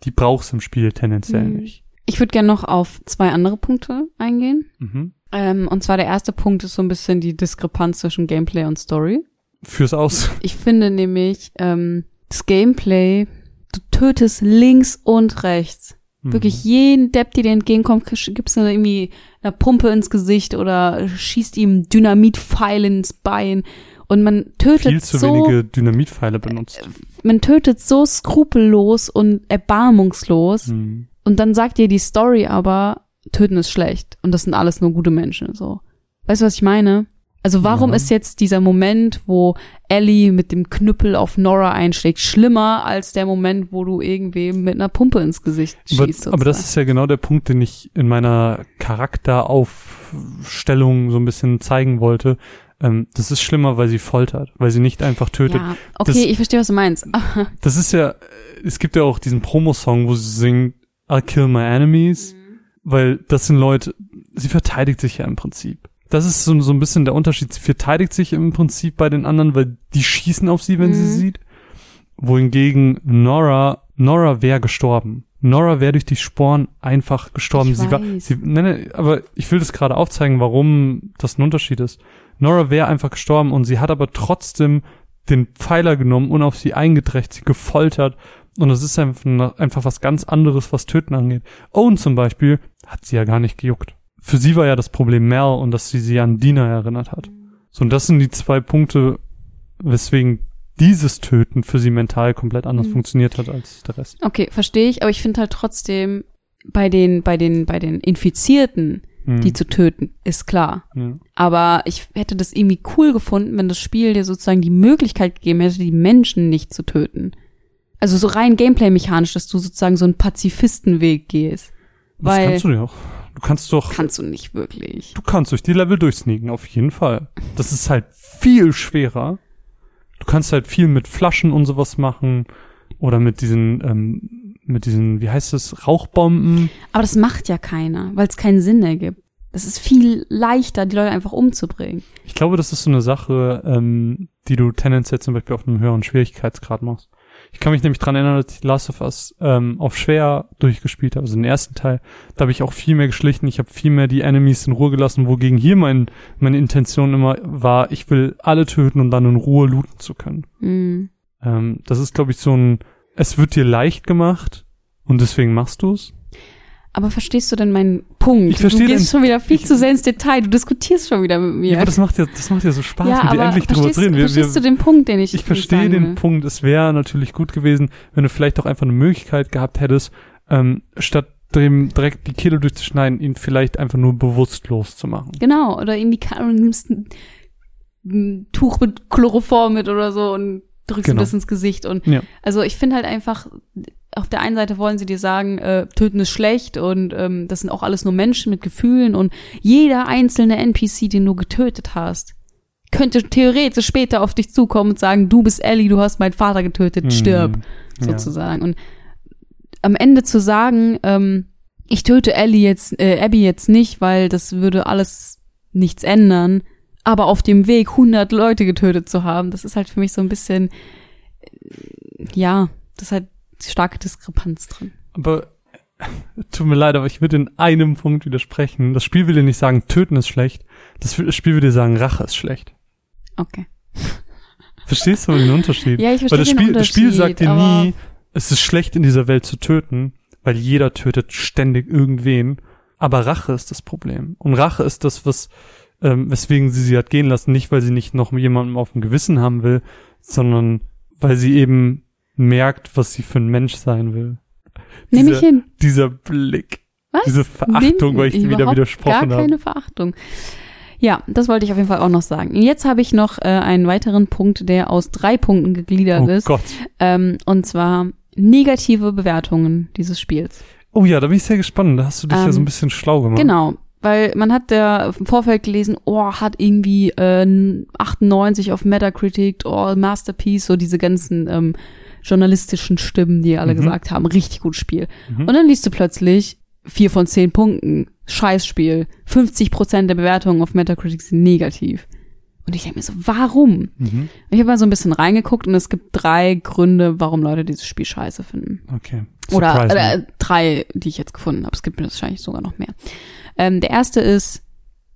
die brauchst im Spiel tendenziell Mhm. nicht. ich würde gerne noch auf zwei andere Punkte eingehen. Mhm. Ähm, und zwar der erste Punkt ist so ein bisschen die Diskrepanz zwischen Gameplay und Story. Fürs Aus. Ich finde nämlich, ähm, das Gameplay, du tötest links und rechts. Mhm. Wirklich jeden Depp, der dir entgegenkommt, gibt's eine, irgendwie eine Pumpe ins Gesicht oder schießt ihm Dynamitpfeil ins Bein. Und man tötet Viel zu so, wenige Dynamitpfeile benutzt. man tötet so skrupellos und erbarmungslos. Mhm. Und dann sagt dir die Story aber, töten ist schlecht. Und das sind alles nur gute Menschen, so. Weißt du, was ich meine? Also warum Ja. ist jetzt dieser Moment, wo Ellie mit dem Knüppel auf Nora einschlägt, schlimmer als der Moment, wo du irgendwem mit einer Pumpe ins Gesicht Aber, schießt? aber das sozusagen? ist ja genau der Punkt, den ich in meiner Charakteraufstellung so ein bisschen zeigen wollte. Ähm, das ist schlimmer, weil sie foltert, weil sie nicht einfach tötet. ja, okay, das- ich verstehe, was du meinst. Das ist ja, es gibt ja auch diesen Promo-Song, wo sie singt, I'll kill my enemies, weil das sind Leute, sie verteidigt sich ja im Prinzip. Das ist so, so ein bisschen der Unterschied. Sie verteidigt sich im Prinzip bei den anderen, weil die schießen auf sie, wenn sie Mhm. sie sieht. Wohingegen Nora, Nora wäre gestorben. Nora wäre durch die Sporen einfach gestorben. Ich sie war, weiß. sie, nee, nee, aber ich will das gerade aufzeigen, warum das ein Unterschied ist. Nora wäre einfach gestorben und sie hat aber trotzdem den Pfeiler genommen und auf sie eingedrecht, sie gefoltert. Und das ist einfach, einfach was ganz anderes, was Töten angeht. Owen zum Beispiel hat sie ja gar nicht gejuckt. Für sie war ja das Problem Mel und dass sie sie an Dina erinnert hat. So, und das sind die zwei Punkte, weswegen dieses Töten für sie mental komplett anders Mhm. funktioniert hat als der Rest. Okay, verstehe ich, aber ich finde halt trotzdem, bei den, bei den, bei den Infizierten, Mhm. die zu töten, ist klar. ja. Aber ich hätte das irgendwie cool gefunden, wenn das Spiel dir sozusagen die Möglichkeit gegeben hätte, die Menschen nicht zu töten. Also so rein gameplay-mechanisch, dass du sozusagen so einen Pazifistenweg gehst. Das Weil kannst du ja auch. Du kannst doch, kannst du nicht wirklich. du kannst durch die Level durchsneaken, auf jeden Fall. Das ist halt viel schwerer. Du kannst halt viel mit Flaschen und sowas machen oder mit diesen ähm, mit diesen, wie heißt das, Rauchbomben. Aber das macht ja keiner, weil es keinen Sinn ergibt. Es ist viel leichter, die Leute einfach umzubringen. Ich glaube, das ist so eine Sache, ähm, die du tendenziell zum Beispiel auf einem höheren Schwierigkeitsgrad machst. Ich kann mich nämlich dran erinnern, dass ich Last of Us ähm, auf schwer durchgespielt habe, also den ersten Teil. Da habe ich auch viel mehr geschlichen, ich habe viel mehr die Enemies in Ruhe gelassen, wogegen hier mein, meine Intention immer war, ich will alle töten, um dann in Ruhe looten zu können. Mhm. Ähm, das ist, glaube ich, so ein, es wird dir leicht gemacht und deswegen machst du's. Aber verstehst du denn meinen Punkt? Ich verstehe du gehst schon wieder viel zu sehr ins Detail. Du diskutierst schon wieder mit mir. Ja, aber das macht ja, das macht ja so Spaß, Ja, mit dir aber endlich drüber zu reden. Wir, verstehst wir, du den Punkt, den ich ich verstehe den will? Punkt. Es wäre natürlich gut gewesen, wenn du vielleicht auch einfach eine Möglichkeit gehabt hättest, ähm, statt dem direkt die Kehle durchzuschneiden, ihn vielleicht einfach nur bewusstlos zu machen. Genau, oder irgendwie Karen nimmst ein, ein Tuch mit Chloroform mit oder so und drückst Genau. ihm das ins Gesicht. Und Ja. also ich finde halt einfach, auf der einen Seite wollen sie dir sagen, äh, töten ist schlecht und ähm, das sind auch alles nur Menschen mit Gefühlen und jeder einzelne NPC, den du getötet hast, könnte theoretisch später auf dich zukommen und sagen, du bist Ellie, du hast meinen Vater getötet, stirb, Mhm. Ja. sozusagen. Und am Ende zu sagen, ähm, ich töte Ellie jetzt, äh, Abby jetzt nicht, weil das würde alles nichts ändern, aber auf dem Weg 100 Leute getötet zu haben, das ist halt für mich so ein bisschen, äh, ja, das ist halt starke Diskrepanz drin. Aber tut mir leid, aber ich würde in einem Punkt widersprechen. Das Spiel will dir nicht sagen, töten ist schlecht. Das Spiel will dir sagen, Rache ist schlecht. Okay. Verstehst du den Unterschied? Ja, ich Weil verstehe das den Spiel, das Spiel Unterschied, sagt dir nie, es ist schlecht in dieser Welt zu töten, weil jeder tötet ständig irgendwen. Aber Rache ist das Problem. Und Rache ist das, was, ähm, weswegen sie sie hat gehen lassen. Nicht, weil sie nicht noch jemandem auf dem Gewissen haben will, sondern weil sie eben merkt, was sie für ein Mensch sein will. Nehme ich hin. Dieser Blick. Was? Diese Verachtung, Nimm weil ich dir wieder widersprochen Gar habe. keine Verachtung. Ja, das wollte ich auf jeden Fall auch noch sagen. Und Jetzt habe ich noch äh, einen weiteren Punkt, der aus drei Punkten gegliedert Oh ist. Gott. Ähm, und zwar negative Bewertungen dieses Spiels. Oh ja, da bin ich sehr gespannt. Da hast du dich ja Ähm, so ein bisschen schlau gemacht. Genau, weil man hat ja im Vorfeld gelesen, oh, hat irgendwie äh, 98 auf Metacritic, oh, Masterpiece, so diese ganzen ähm, journalistischen Stimmen, die alle Mhm. gesagt haben, richtig gutes Spiel. Mhm. Und dann liest du plötzlich vier von zehn Punkten, Scheißspiel, 50 Prozent der Bewertungen auf Metacritic sind negativ. Und ich denke mir so, warum? Mhm. Ich habe mal so ein bisschen reingeguckt und es gibt drei Gründe, warum Leute dieses Spiel scheiße finden. Okay. Oder, Surprise oder drei, die ich jetzt gefunden habe. Es gibt wahrscheinlich sogar noch mehr. Ähm, der erste ist,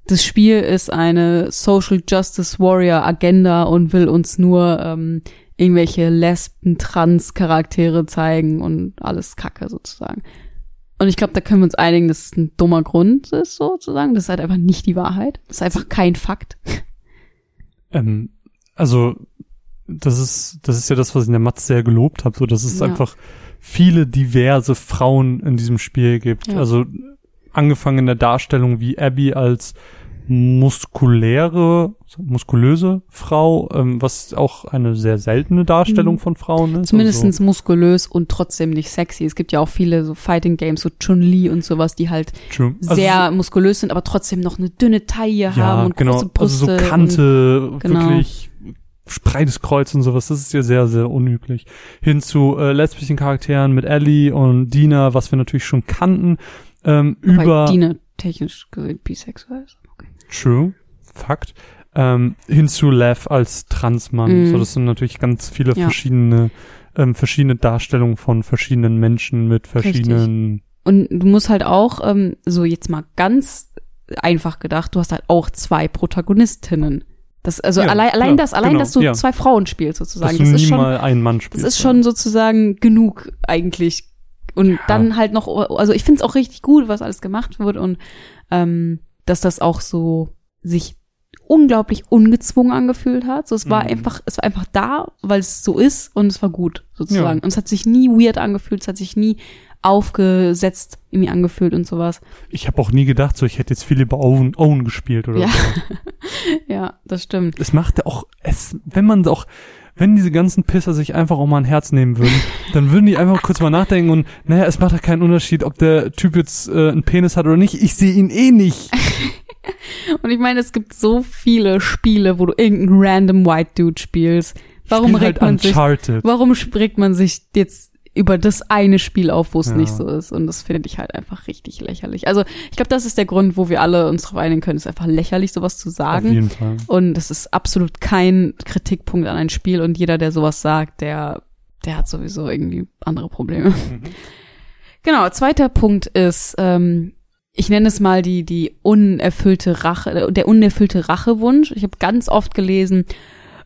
das Spiel ist eine Social Justice Warrior Agenda und will uns nur ähm, irgendwelche Lesben, Trans-Charaktere zeigen und alles Kacke sozusagen. Und ich glaube, da können wir uns einigen, dass es ein dummer Grund ist, sozusagen. Das ist halt einfach nicht die Wahrheit. Das ist einfach kein Fakt. Ähm, also, das ist, das ist ja das, was ich in der Matz sehr gelobt habe, so dass es Ja. einfach viele diverse Frauen in diesem Spiel gibt. Ja. Also angefangen in der Darstellung wie Abby als muskuläre, muskulöse Frau, ähm, was auch eine sehr seltene Darstellung Mhm. von Frauen ist. Zumindestens muskulös und trotzdem nicht sexy. Es gibt ja auch viele so Fighting Games, so Chun-Li und sowas, die halt also, true. Also, sehr muskulös sind, aber trotzdem noch eine dünne Taille ja, haben und genau. große Brüste. also so Kante, genau. wirklich breites Kreuz und sowas, das ist ja sehr, sehr unüblich. Hin zu äh, lesbischen Charakteren mit Ellie und Dina, was wir natürlich schon kannten, ähm, wobei über Dina technisch gesehen bisexuell ist. Okay. True, Fakt. Ähm, hin zu Lev als Transmann. Mhm. So, das sind natürlich ganz viele Ja. verschiedene, ähm, verschiedene Darstellungen von verschiedenen Menschen mit verschiedenen. Und du musst halt auch, ähm, so jetzt mal ganz einfach gedacht, du hast halt auch zwei Protagonistinnen. Das, also Ja, allein, allein klar, das, allein, genau, dass du ja. zwei Frauen spielst sozusagen. Dass du Das ist schon, mal einen Mann das spielst. ist schon sozusagen genug eigentlich. Und dann halt noch, also ich finde es auch richtig gut, was alles gemacht wird und ähm, dass das auch so sich unglaublich ungezwungen angefühlt hat. So, es war Mhm. einfach, es war einfach da, weil es so ist und es war gut sozusagen. Ja. Und es hat sich nie weird angefühlt, es hat sich nie aufgesetzt irgendwie angefühlt und sowas. Ich habe auch nie gedacht, so ich hätte jetzt viel Owen, Owen gespielt oder Ja. so. Ja, das stimmt. Es machte auch, es, wenn man auch, wenn diese ganzen Pisser sich einfach auch mal ein Herz nehmen würden, dann würden die einfach kurz mal nachdenken und, naja, es macht ja keinen Unterschied, ob der Typ jetzt äh, einen Penis hat oder nicht. Ich sehe ihn eh nicht. Und ich meine, es gibt so viele Spiele, wo du irgendeinen random White Dude spielst. Warum Spiel regt halt man sich, Uncharted. warum spricht man sich jetzt über das eine Spiel auf, wo es Ja. nicht so ist. Und das finde ich halt einfach richtig lächerlich. Also ich glaube, das ist der Grund, wo wir alle uns darauf einigen können. Es ist einfach lächerlich, sowas zu Auf sagen. jeden Fall. Und das ist absolut kein Kritikpunkt an ein Spiel. Und jeder, der sowas sagt, der, der hat sowieso irgendwie andere Probleme. Genau, zweiter Punkt ist, ähm, ich nenne es mal die, die unerfüllte Rache, der unerfüllte Rachewunsch. Ich habe ganz oft gelesen,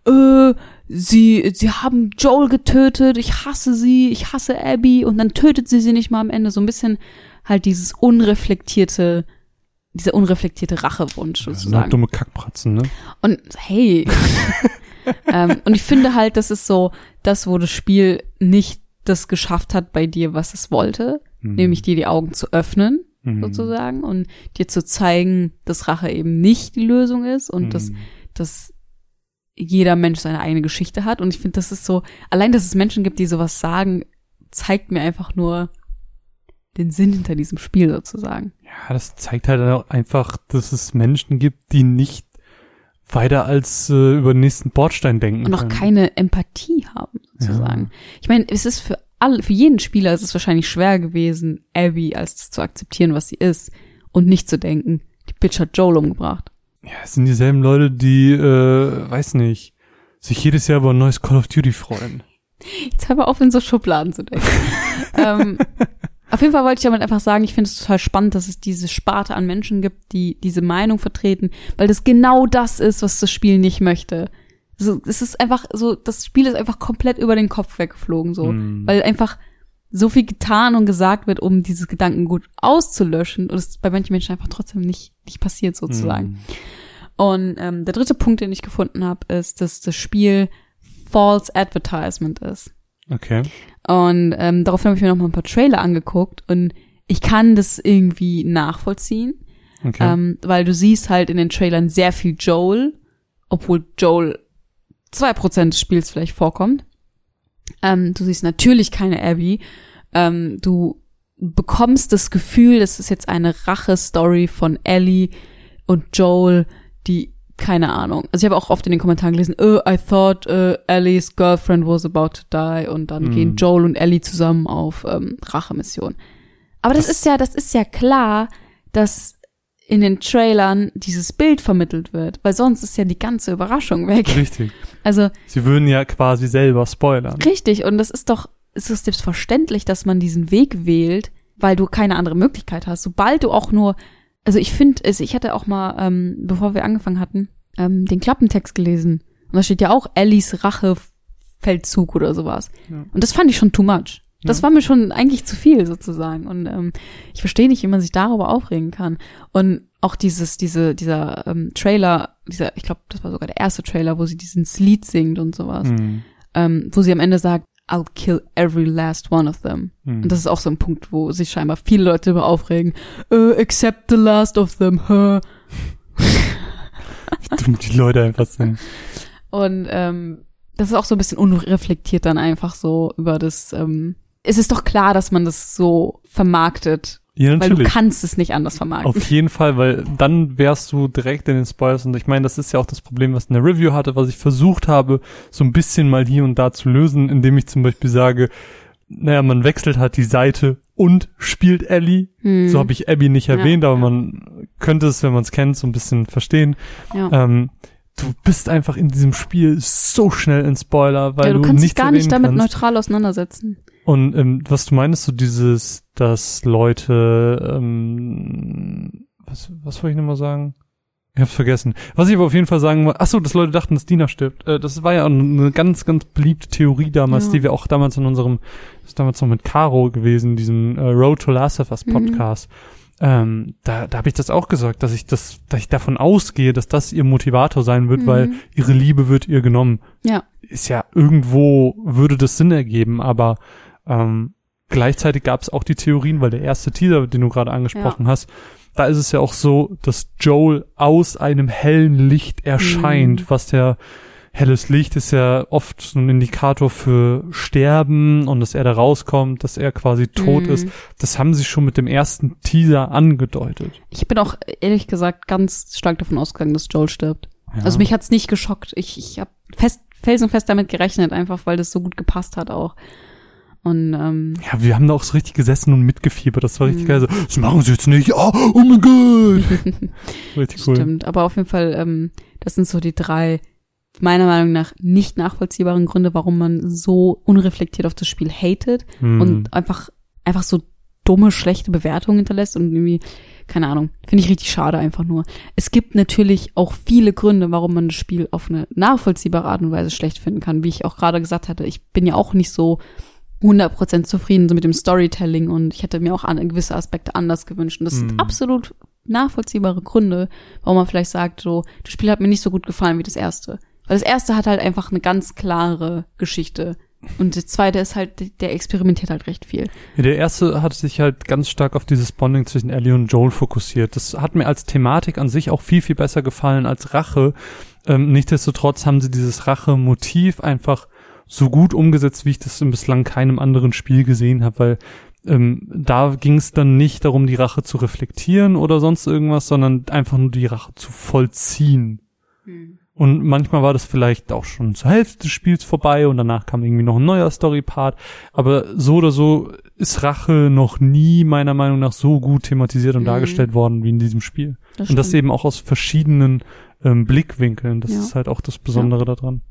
äh, sie, sie haben Joel getötet, ich hasse sie, ich hasse Abby und dann tötet sie sie nicht mal am Ende. So ein bisschen halt dieses unreflektierte, dieser unreflektierte Rachewunsch sozusagen. halt dumme Kackpratzen, ne? Und hey. ähm, und ich finde halt, das ist so das, wo das Spiel nicht das geschafft hat bei dir, was es wollte, Mhm. nämlich dir die Augen zu öffnen, Mhm. sozusagen, und dir zu zeigen, dass Rache eben nicht die Lösung ist und dass, Mhm. dass jeder Mensch seine eigene Geschichte hat. Und ich finde, das ist so, allein, dass es Menschen gibt, die sowas sagen, zeigt mir einfach nur den Sinn hinter diesem Spiel sozusagen. Ja, das zeigt halt auch einfach, dass es Menschen gibt, die nicht weiter als äh, über den nächsten Bordstein denken und auch können. keine Empathie haben, sozusagen. Ich meine, es ist für alle, für jeden Spieler ist es wahrscheinlich schwer gewesen, Abby als das zu akzeptieren, was sie ist und nicht zu denken, die Bitch hat Joel umgebracht. Ja, es sind dieselben Leute, die, äh, weiß nicht, sich jedes Jahr über ein neues Call of Duty freuen. Jetzt hör mal auf, in so Schubladen zu denken. ähm, auf jeden Fall wollte ich damit einfach sagen, ich finde es total spannend, dass es diese Sparte an Menschen gibt, die diese Meinung vertreten, weil das genau das ist, was das Spiel nicht möchte. So, es ist einfach so, das Spiel ist einfach komplett über den Kopf weggeflogen, so, Hm. weil einfach so viel getan und gesagt wird, um dieses Gedankengut auszulöschen und es bei manchen Menschen einfach trotzdem nicht, nicht passiert sozusagen. Mhm. Und ähm, der dritte Punkt, den ich gefunden habe, ist, dass das Spiel False Advertisement ist. Okay. Und ähm, daraufhin habe ich mir noch mal ein paar Trailer angeguckt und ich kann das irgendwie nachvollziehen, Okay. ähm, weil du siehst halt in den Trailern sehr viel Joel, obwohl Joel zwei Prozent des Spiels vielleicht vorkommt. Ähm, du siehst natürlich keine Abby. Ähm, du bekommst das Gefühl, das ist jetzt eine Rache-Story von Ellie und Joel, die keine Ahnung. Also ich habe auch oft in den Kommentaren gelesen, oh, I thought uh, Ellies girlfriend was about to die und dann Mhm. gehen Joel und Ellie zusammen auf ähm, Rachemission. Aber das, Das- ist ja, das ist ja klar, dass in den Trailern dieses Bild vermittelt wird, weil sonst ist ja die ganze Überraschung weg. Richtig. Also Sie würden ja quasi selber spoilern. richtig und das ist doch, es ist selbstverständlich, dass man diesen Weg wählt, weil du keine andere Möglichkeit hast. Sobald du auch nur, also ich finde, also ich hatte auch mal, ähm, bevor wir angefangen hatten, ähm, den Klappentext gelesen und da steht ja auch Ellies Rachefeldzug oder sowas. Ja. Und das fand ich schon too much. Das Ja. war mir schon eigentlich zu viel sozusagen. Und ähm, ich verstehe nicht, wie man sich darüber aufregen kann. Und auch dieses, diese, dieser ähm, Trailer, dieser, ich glaube, das war sogar der erste Trailer, wo sie dieses Lied singt und sowas, Mhm. ähm, wo sie am Ende sagt, I'll kill every last one of them. Mhm. Und das ist auch so ein Punkt, wo sich scheinbar viele Leute darüber aufregen. Uh, except the last of them, huh? Wie dumm die Leute einfach sind. Und ähm, das ist auch so ein bisschen unreflektiert dann einfach so über das. Ähm, es ist doch klar, dass man das so vermarktet, Ja, weil du natürlich. kannst es nicht anders vermarkten. Auf jeden Fall, weil dann wärst du direkt in den Spoilers und ich meine, das ist ja auch das Problem, was in der Review hatte, was ich versucht habe, so ein bisschen mal hier und da zu lösen, indem ich zum Beispiel sage, naja, man wechselt halt die Seite und spielt Ellie. Hm. So habe ich Abby nicht Ja, erwähnt, aber ja. man könnte es, wenn man es kennt, so ein bisschen verstehen. ja. Ähm, du bist einfach in diesem Spiel so schnell in Spoiler, weil ja, du du kannst dich gar nicht damit kannst. neutral auseinandersetzen. Und ähm, was du meinst, so dieses, dass Leute, ähm, was, was wollte ich nochmal sagen? Ich hab's vergessen. Was ich aber auf jeden Fall sagen wollte, ach so, dass Leute dachten, dass Dina stirbt. Äh, das war ja eine ganz, ganz beliebte Theorie damals, Ja. die wir auch damals in unserem, das ist damals noch mit Caro gewesen, diesem äh, Road to Last of Us Mhm. Podcast. Ähm, da da habe ich das auch gesagt, dass ich das, dass ich davon ausgehe, dass das ihr Motivator sein wird, Mhm. weil ihre Liebe wird ihr genommen Ja. ist ja irgendwo würde das Sinn ergeben, aber ähm, gleichzeitig gab es auch die Theorien, weil der erste Teaser, den du gerade angesprochen hast, da ist es ja auch so, dass Joel aus einem hellen Licht erscheint, Mhm. was der helles Licht ist ja oft so ein Indikator für Sterben und dass er da rauskommt, dass er quasi tot Mhm. ist. Das haben sie schon mit dem ersten Teaser angedeutet. Ich bin auch ehrlich gesagt ganz stark davon ausgegangen, dass Joel stirbt. Ja. Also mich hat's nicht geschockt. Ich, ich habe fest, felsenfest damit gerechnet, einfach weil das so gut gepasst hat auch. Und ähm, Ja, wir haben da auch so richtig gesessen und mitgefiebert. Das war richtig Mhm. geil. So, das machen sie jetzt nicht. Oh, oh mein Gott. richtig cool. Stimmt, aber auf jeden Fall, ähm, das sind so die drei meiner Meinung nach nicht nachvollziehbaren Gründe, warum man so unreflektiert auf das Spiel hatet Hm. und einfach einfach so dumme, schlechte Bewertungen hinterlässt und irgendwie, keine Ahnung, finde ich richtig schade einfach nur. Es gibt natürlich auch viele Gründe, warum man das Spiel auf eine nachvollziehbare Art und Weise schlecht finden kann. Wie ich auch gerade gesagt hatte, ich bin ja auch nicht so 100% zufrieden so mit dem Storytelling und ich hätte mir auch an, gewisse Aspekte anders gewünscht. Und das sind absolut nachvollziehbare Gründe, warum man vielleicht sagt, so, das Spiel hat mir nicht so gut gefallen wie das erste. Weil das erste hat halt einfach eine ganz klare Geschichte. Und das zweite ist halt, der experimentiert halt recht viel. Ja, der erste hat sich halt ganz stark auf dieses Bonding zwischen Ellie und Joel fokussiert. Das hat mir als Thematik an sich auch viel, viel besser gefallen als Rache. Ähm, nichtsdestotrotz haben sie dieses Rache-Motiv einfach so gut umgesetzt, wie ich das in bislang keinem anderen Spiel gesehen habe, weil ähm, da ging es dann nicht darum, die Rache zu reflektieren oder sonst irgendwas, sondern einfach nur die Rache zu vollziehen. Und manchmal war das vielleicht auch schon zur Hälfte des Spiels vorbei und danach kam irgendwie noch ein neuer Story-Part. Aber so oder so ist Rache noch nie meiner Meinung nach so gut thematisiert und Mhm. dargestellt worden wie in diesem Spiel. Das und das eben auch aus verschiedenen ähm, Blickwinkeln. Das Ja. ist halt auch das Besondere daran.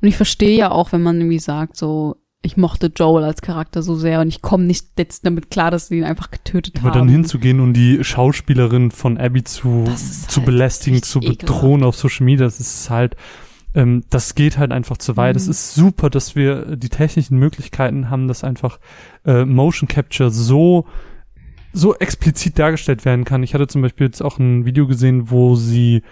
Und ich verstehe ja auch, wenn man irgendwie sagt, so, ich mochte Joel als Charakter so sehr und ich komme nicht jetzt damit klar, dass sie ihn einfach getötet Aber haben. dann hinzugehen und die Schauspielerin von Abby zu, zu halt belästigen, zu bedrohen auf Social Media, das ist halt, ähm, das geht halt einfach zu weit. Es Mhm. ist super, dass wir die technischen Möglichkeiten haben, dass einfach äh, Motion Capture so so explizit dargestellt werden kann. Ich hatte zum Beispiel jetzt auch ein Video gesehen, wo sie,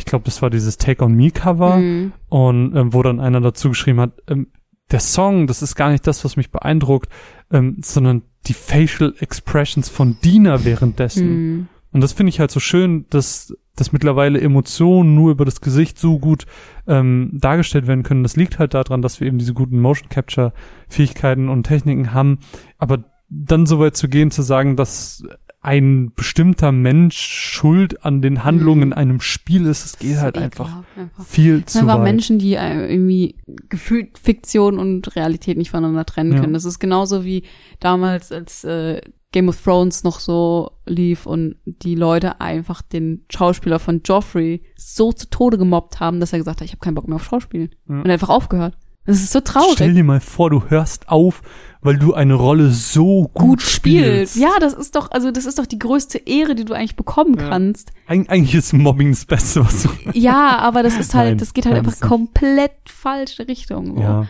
ich glaube, das war dieses Take on Me Cover, Mhm. und ähm, wo dann einer dazu geschrieben hat, ähm, der Song, das ist gar nicht das, was mich beeindruckt, ähm, sondern die Facial Expressions von Dina währenddessen. Mhm. Und das finde ich halt so schön, dass, dass mittlerweile Emotionen nur über das Gesicht so gut ähm, dargestellt werden können. Das liegt halt daran, dass wir eben diese guten Motion Capture Fähigkeiten und Techniken haben. Aber dann so weit zu gehen, zu sagen, dass ein bestimmter Mensch schuld an den Handlungen in einem Spiel ist, es geht halt einfach Ekelhaft einfach. viel Es zu sind einfach weit. Menschen, die äh, irgendwie gefühlt Fiktion und Realität nicht voneinander trennen Ja. können. Das ist genauso wie damals, als äh, Game of Thrones noch so lief und die Leute einfach den Schauspieler von Joffrey so zu Tode gemobbt haben, dass er gesagt hat, ich habe keinen Bock mehr auf Schauspielen. Ja. Und einfach aufgehört. Das ist so Stell traurig. dir mal vor, du hörst auf, weil du eine Rolle so gut, Gut spielt. spielst. Ja, das ist doch, also das ist doch die größte Ehre, die du eigentlich bekommen Ja. kannst. Eig eigentlich ist Mobbing das Beste, was du. Ja, aber das ist halt, Nein, das geht halt einfach komplett falsche Richtung. So. Ja.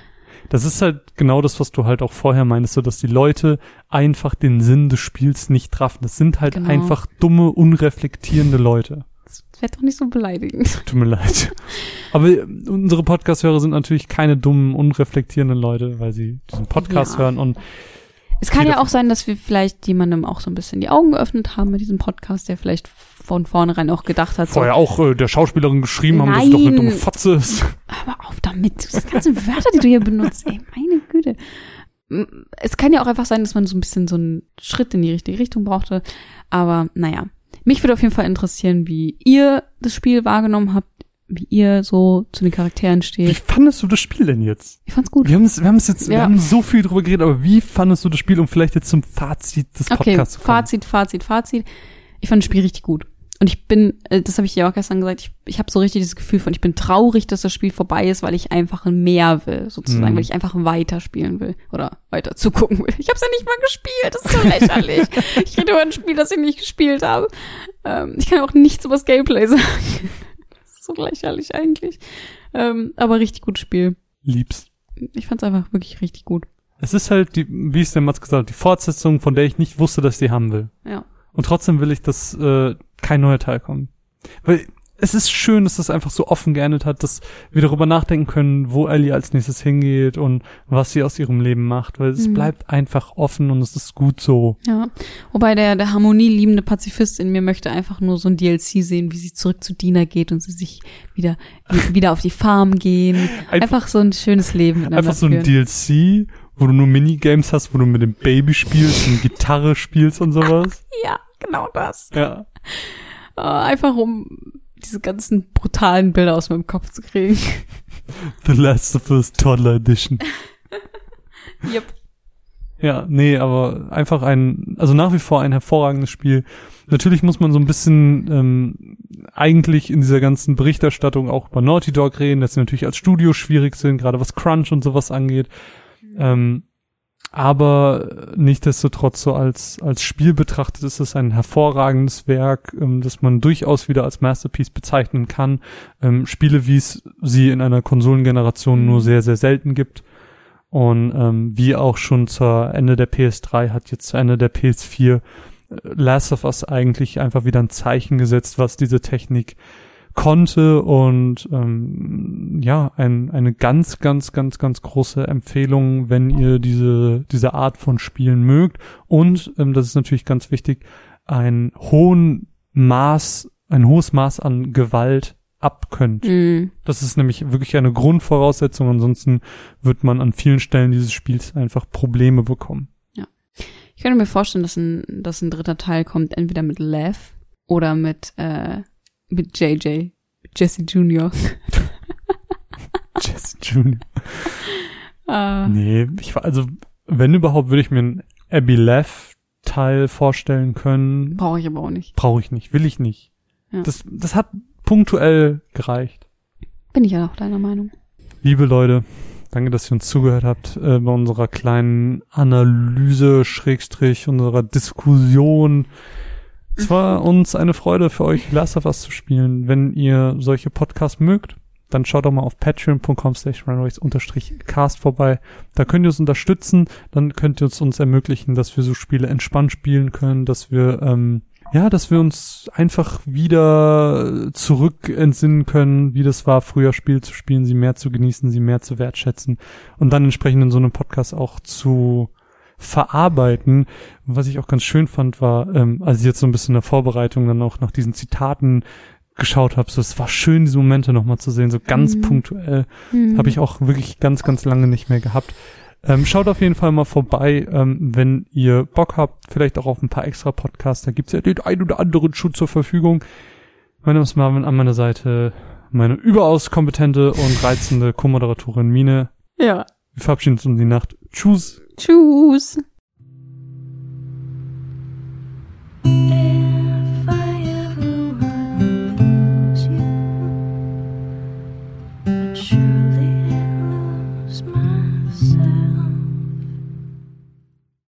Das ist halt genau das, was du halt auch vorher meinst, so dass die Leute einfach den Sinn des Spiels nicht trafen. Das sind halt Genau. einfach dumme, unreflektierende Leute. Wird doch nicht so beleidigend. Tut mir leid. Aber äh, unsere Podcast-Hörer sind natürlich keine dummen, unreflektierenden Leute, weil sie diesen Podcast Ja. hören und Es kann ja auch sein, dass wir vielleicht jemandem auch so ein bisschen die Augen geöffnet haben mit diesem Podcast, der vielleicht von vornherein auch gedacht hat, so, vorher auch äh, der Schauspielerin geschrieben haben, dass sie doch eine Nein. dumme Fotze ist. mal auf damit. Das ganzen Wörter, die du hier benutzt, ey, meine Güte. Es kann ja auch einfach sein, dass man so ein bisschen so einen Schritt in die richtige Richtung brauchte. Aber naja, mich würde auf jeden Fall interessieren, wie ihr das Spiel wahrgenommen habt, wie ihr so zu den Charakteren Wie steht. fandest du das Spiel denn jetzt? Ich fand's gut. Wir haben es, wir haben es jetzt, wir Ja. haben so viel drüber geredet, aber wie fandest du das Spiel, um vielleicht jetzt zum Fazit des Okay, Podcasts zu kommen? Fazit, Fazit, Fazit. Ich fand das Spiel richtig gut. Und ich bin, äh, das habe ich ja auch gestern gesagt, ich, ich habe so richtig dieses Gefühl von, ich bin traurig, dass das Spiel vorbei ist, weil ich einfach mehr will, sozusagen, Mhm. weil ich einfach weiter spielen will oder weiter zugucken will. Ich habe es ja nicht mal gespielt, das ist so lächerlich. ich rede über ein Spiel, das ich nicht gespielt habe. Ähm, ich kann auch nichts über das Gameplay sagen. das ist so lächerlich eigentlich. Ähm, aber richtig gutes Spiel. Lieb's. Ich fand es einfach wirklich richtig gut. Es ist halt, die, wie es der Mats gesagt hat, die Fortsetzung, von der ich nicht wusste, dass ich die haben will. Ja. Und trotzdem will ich, dass äh, kein neuer Teil kommt. Weil es ist schön, dass das einfach so offen geendet hat, dass wir darüber nachdenken können, wo Ellie als nächstes hingeht und was sie aus ihrem Leben macht. Weil es Mhm. bleibt einfach offen und es ist gut so. Ja, wobei der, der harmonieliebende Pazifist in mir möchte einfach nur so ein DLC sehen, wie sie zurück zu Dina geht und sie sich wieder, wie- wieder auf die Farm gehen. Einfach, so ein schönes Leben Einfach so ein führen. DLC, wo du nur Minigames hast, wo du mit dem Baby spielst und Gitarre spielst und sowas. Ja, genau das. Ja. Äh, einfach um diese ganzen brutalen Bilder aus meinem Kopf zu kriegen. The Last of Us Toddler Edition. yep. Ja, nee, aber einfach ein, also nach wie vor ein hervorragendes Spiel. Natürlich muss man so ein bisschen ähm, eigentlich in dieser ganzen Berichterstattung auch über Naughty Dog reden, dass sie natürlich als Studio schwierig sind, gerade was Crunch und sowas angeht. Ähm, aber nichtdestotrotz so als, als Spiel betrachtet ist es ein hervorragendes Werk, ähm, das man durchaus wieder als Masterpiece bezeichnen kann. Ähm, Spiele, wie es sie in einer Konsolengeneration nur sehr, sehr selten gibt. Und ähm, wie auch schon zur Ende der PS3 hat jetzt zu Ende der PS4 äh, Last of Us eigentlich einfach wieder ein Zeichen gesetzt, was diese Technik konnte und ähm, ja, ein, eine ganz, ganz, ganz, ganz große Empfehlung, wenn ihr diese, diese Art von Spielen mögt und, ähm, das ist natürlich ganz wichtig, ein hohen Maß, ein hohes Maß an Gewalt abkönnt. Mm. Das ist nämlich wirklich eine Grundvoraussetzung, ansonsten wird man an vielen Stellen dieses Spiels einfach Probleme bekommen. Ja. Ich könnte mir vorstellen, dass ein, dass ein dritter Teil kommt, entweder mit Lev oder mit äh, mit JJ. Jesse Junior. Jesse Junior. Uh. Nee, ich war, also, wenn überhaupt, würde ich mir einen Abby Leff Teil vorstellen können. Brauche ich aber auch nicht. Brauche ich nicht, will ich nicht. Ja. Das, das hat punktuell gereicht. Bin ich ja auch deiner Meinung. Liebe Leute, danke, dass ihr uns zugehört habt äh, bei unserer kleinen Analyse, Schrägstrich, unserer Diskussion es war uns eine Freude für euch Last of Us zu spielen. Wenn ihr solche Podcasts mögt, dann schaut doch mal auf patreon.com slash cast vorbei. Da könnt ihr uns unterstützen, dann könnt ihr uns, uns ermöglichen, dass wir so Spiele entspannt spielen können, dass wir, ähm, ja, dass wir uns einfach wieder zurück entsinnen können, wie das war, früher Spiele zu spielen, sie mehr zu genießen, sie mehr zu wertschätzen und dann entsprechend in so einem Podcast auch zu verarbeiten. was ich auch ganz schön fand, war, ähm, als ich jetzt so ein bisschen in der Vorbereitung dann auch nach diesen Zitaten geschaut habe, so es war schön, diese Momente nochmal zu sehen, so ganz mhm. punktuell. Mhm. Habe ich auch wirklich ganz, ganz lange nicht mehr gehabt. Ähm, schaut auf jeden Fall mal vorbei, ähm, wenn ihr Bock habt, vielleicht auch auf ein paar extra Podcasts. Da gibt's ja den ein oder anderen Schutz zur Verfügung. Mein Name ist Marvin, an meiner Seite meine überaus kompetente und reizende Co-Moderatorin Mine. Ja. Wir verabschieden uns in die Nacht. Tschüss. Tschüss.